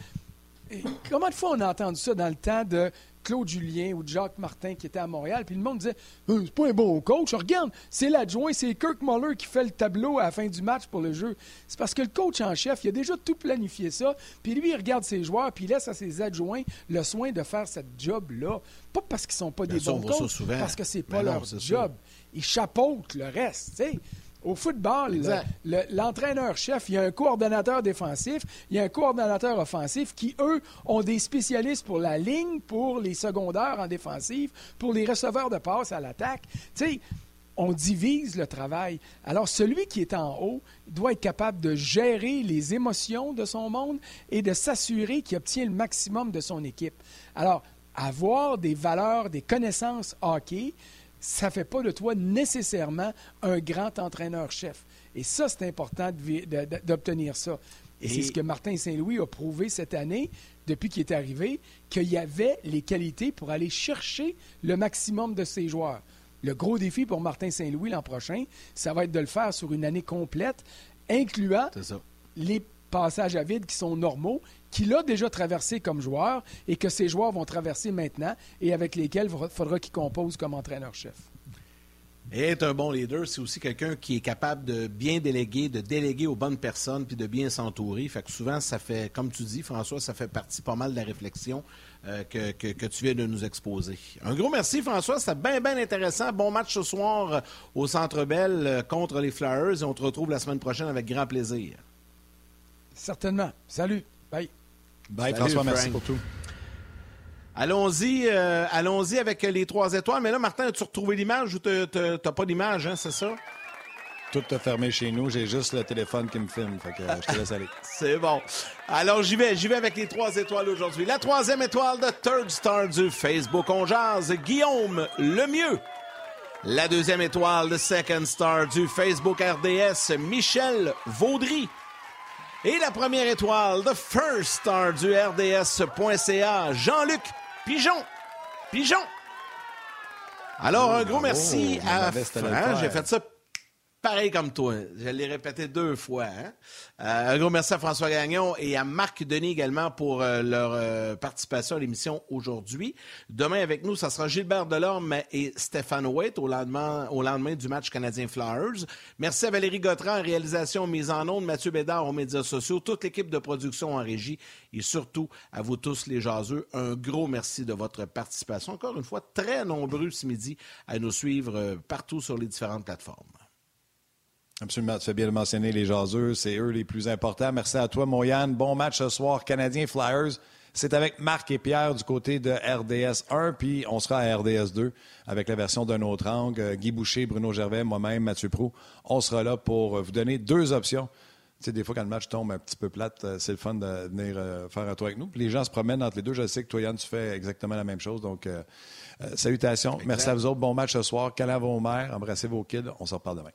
Comment de fois on a entendu ça dans le temps de Claude Julien ou Jacques Martin qui était à Montréal, puis le monde disait euh, C'est pas un bon coach. Regarde, c'est l'adjoint, c'est Kirk Muller qui fait le tableau à la fin du match pour le jeu. C'est parce que le coach en chef, il a déjà tout planifié ça, puis lui, il regarde ses joueurs, puis il laisse à ses adjoints le soin de faire cette job-là. Pas parce qu'ils sont pas des bons coachs, parce que c'est pas leur job. Ils chapeautent le reste, tu sais. Au football, l'entraîneur-chef, il y a un coordonnateur défensif, il y a un coordonnateur offensif qui, eux, ont des spécialistes pour la ligne, pour les secondaires en défensive, pour les receveurs de passe à l'attaque. Tu sais, on divise le travail. Alors, celui qui est en haut doit être capable de gérer les émotions de son monde et de s'assurer qu'il obtient le maximum de son équipe. Alors, avoir des valeurs, des connaissances hockey, ça ne fait pas de toi nécessairement un grand entraîneur-chef. Et ça, c'est important d'obtenir ça. Et, c'est ce que Martin Saint-Louis a prouvé cette année, depuis qu'il est arrivé, qu'il y avait les qualités pour aller chercher le maximum de ses joueurs. Le gros défi pour Martin Saint-Louis l'an prochain, ça va être de le faire sur une année complète, incluant les passages à vide qui sont normaux, qu'il a déjà traversé comme joueur et que ces joueurs vont traverser maintenant et avec lesquels il faudra qu'il compose comme entraîneur-chef. Et être un bon leader, c'est aussi quelqu'un qui est capable de bien déléguer, de déléguer aux bonnes personnes puis de bien s'entourer. Fait que souvent, ça fait, comme tu dis, François, ça fait partie pas mal de la réflexion euh, que, que, tu viens de nous exposer. Un gros merci, François. C'était bien, bien intéressant. Bon match ce soir euh, au Centre Bell euh, contre les Flyers et on te retrouve la semaine prochaine avec grand plaisir. Certainement. Salut. Bye. Bye, François. Merci pour tout. Allons-y euh, allons-y avec les trois étoiles. Mais là, Martin, as-tu retrouvé l'image ou tu n'as pas d'image, hein, c'est ça? Tout est fermé chez nous. J'ai juste le téléphone qui me filme. Fait que, euh, je te laisse aller. c'est bon. Alors, j'y vais. J'y vais avec les trois étoiles aujourd'hui. La troisième étoile de Third Star du Facebook On Jazz, Guillaume Lemieux. La deuxième étoile de Second Star du Facebook RDS, Michel Vaudry. Et la première étoile, The First Star du RDS.ca, Jean-Luc Pigeon. Pigeon. Alors, un gros merci à J'ai fait ça pareil comme toi. Je l'ai répété deux fois. Hein. Euh, un gros merci à François Gagnon et à Marc Denis également pour euh, leur euh, participation à l'émission aujourd'hui. Demain avec nous, ça sera Gilbert Delorme et Stéphane Waite au lendemain, au lendemain du match canadien Flyers. Merci à Valérie Gautran en réalisation mise en ondes, Mathieu Bédard aux médias sociaux, toute l'équipe de production en régie et surtout à vous tous les jaseux. Un gros merci de votre participation. Encore une fois, très nombreux ce midi à nous suivre partout sur les différentes plateformes. Absolument, tu fais bien de mentionner les jaseux, c'est eux les plus importants. Merci à toi, Moyane. Bon match ce soir, Canadien Flyers. C'est avec Marc et Pierre du côté de RDS 1, puis on sera à RDS 2 avec la version d'un autre angle. Guy Boucher, Bruno Gervais, moi-même, Mathieu Prou. On sera là pour vous donner deux options. Tu sais, des fois, quand le match tombe un petit peu plate, euh, c'est le fun de venir euh, faire un tour avec nous. Puis les gens se promènent entre les deux. Je sais que toi, Yann, tu fais exactement la même chose. Donc, euh, salutations. Merci à vous autres. Bon match ce soir. Câlin à vos mères. Embrassez vos kids. On se reparle demain.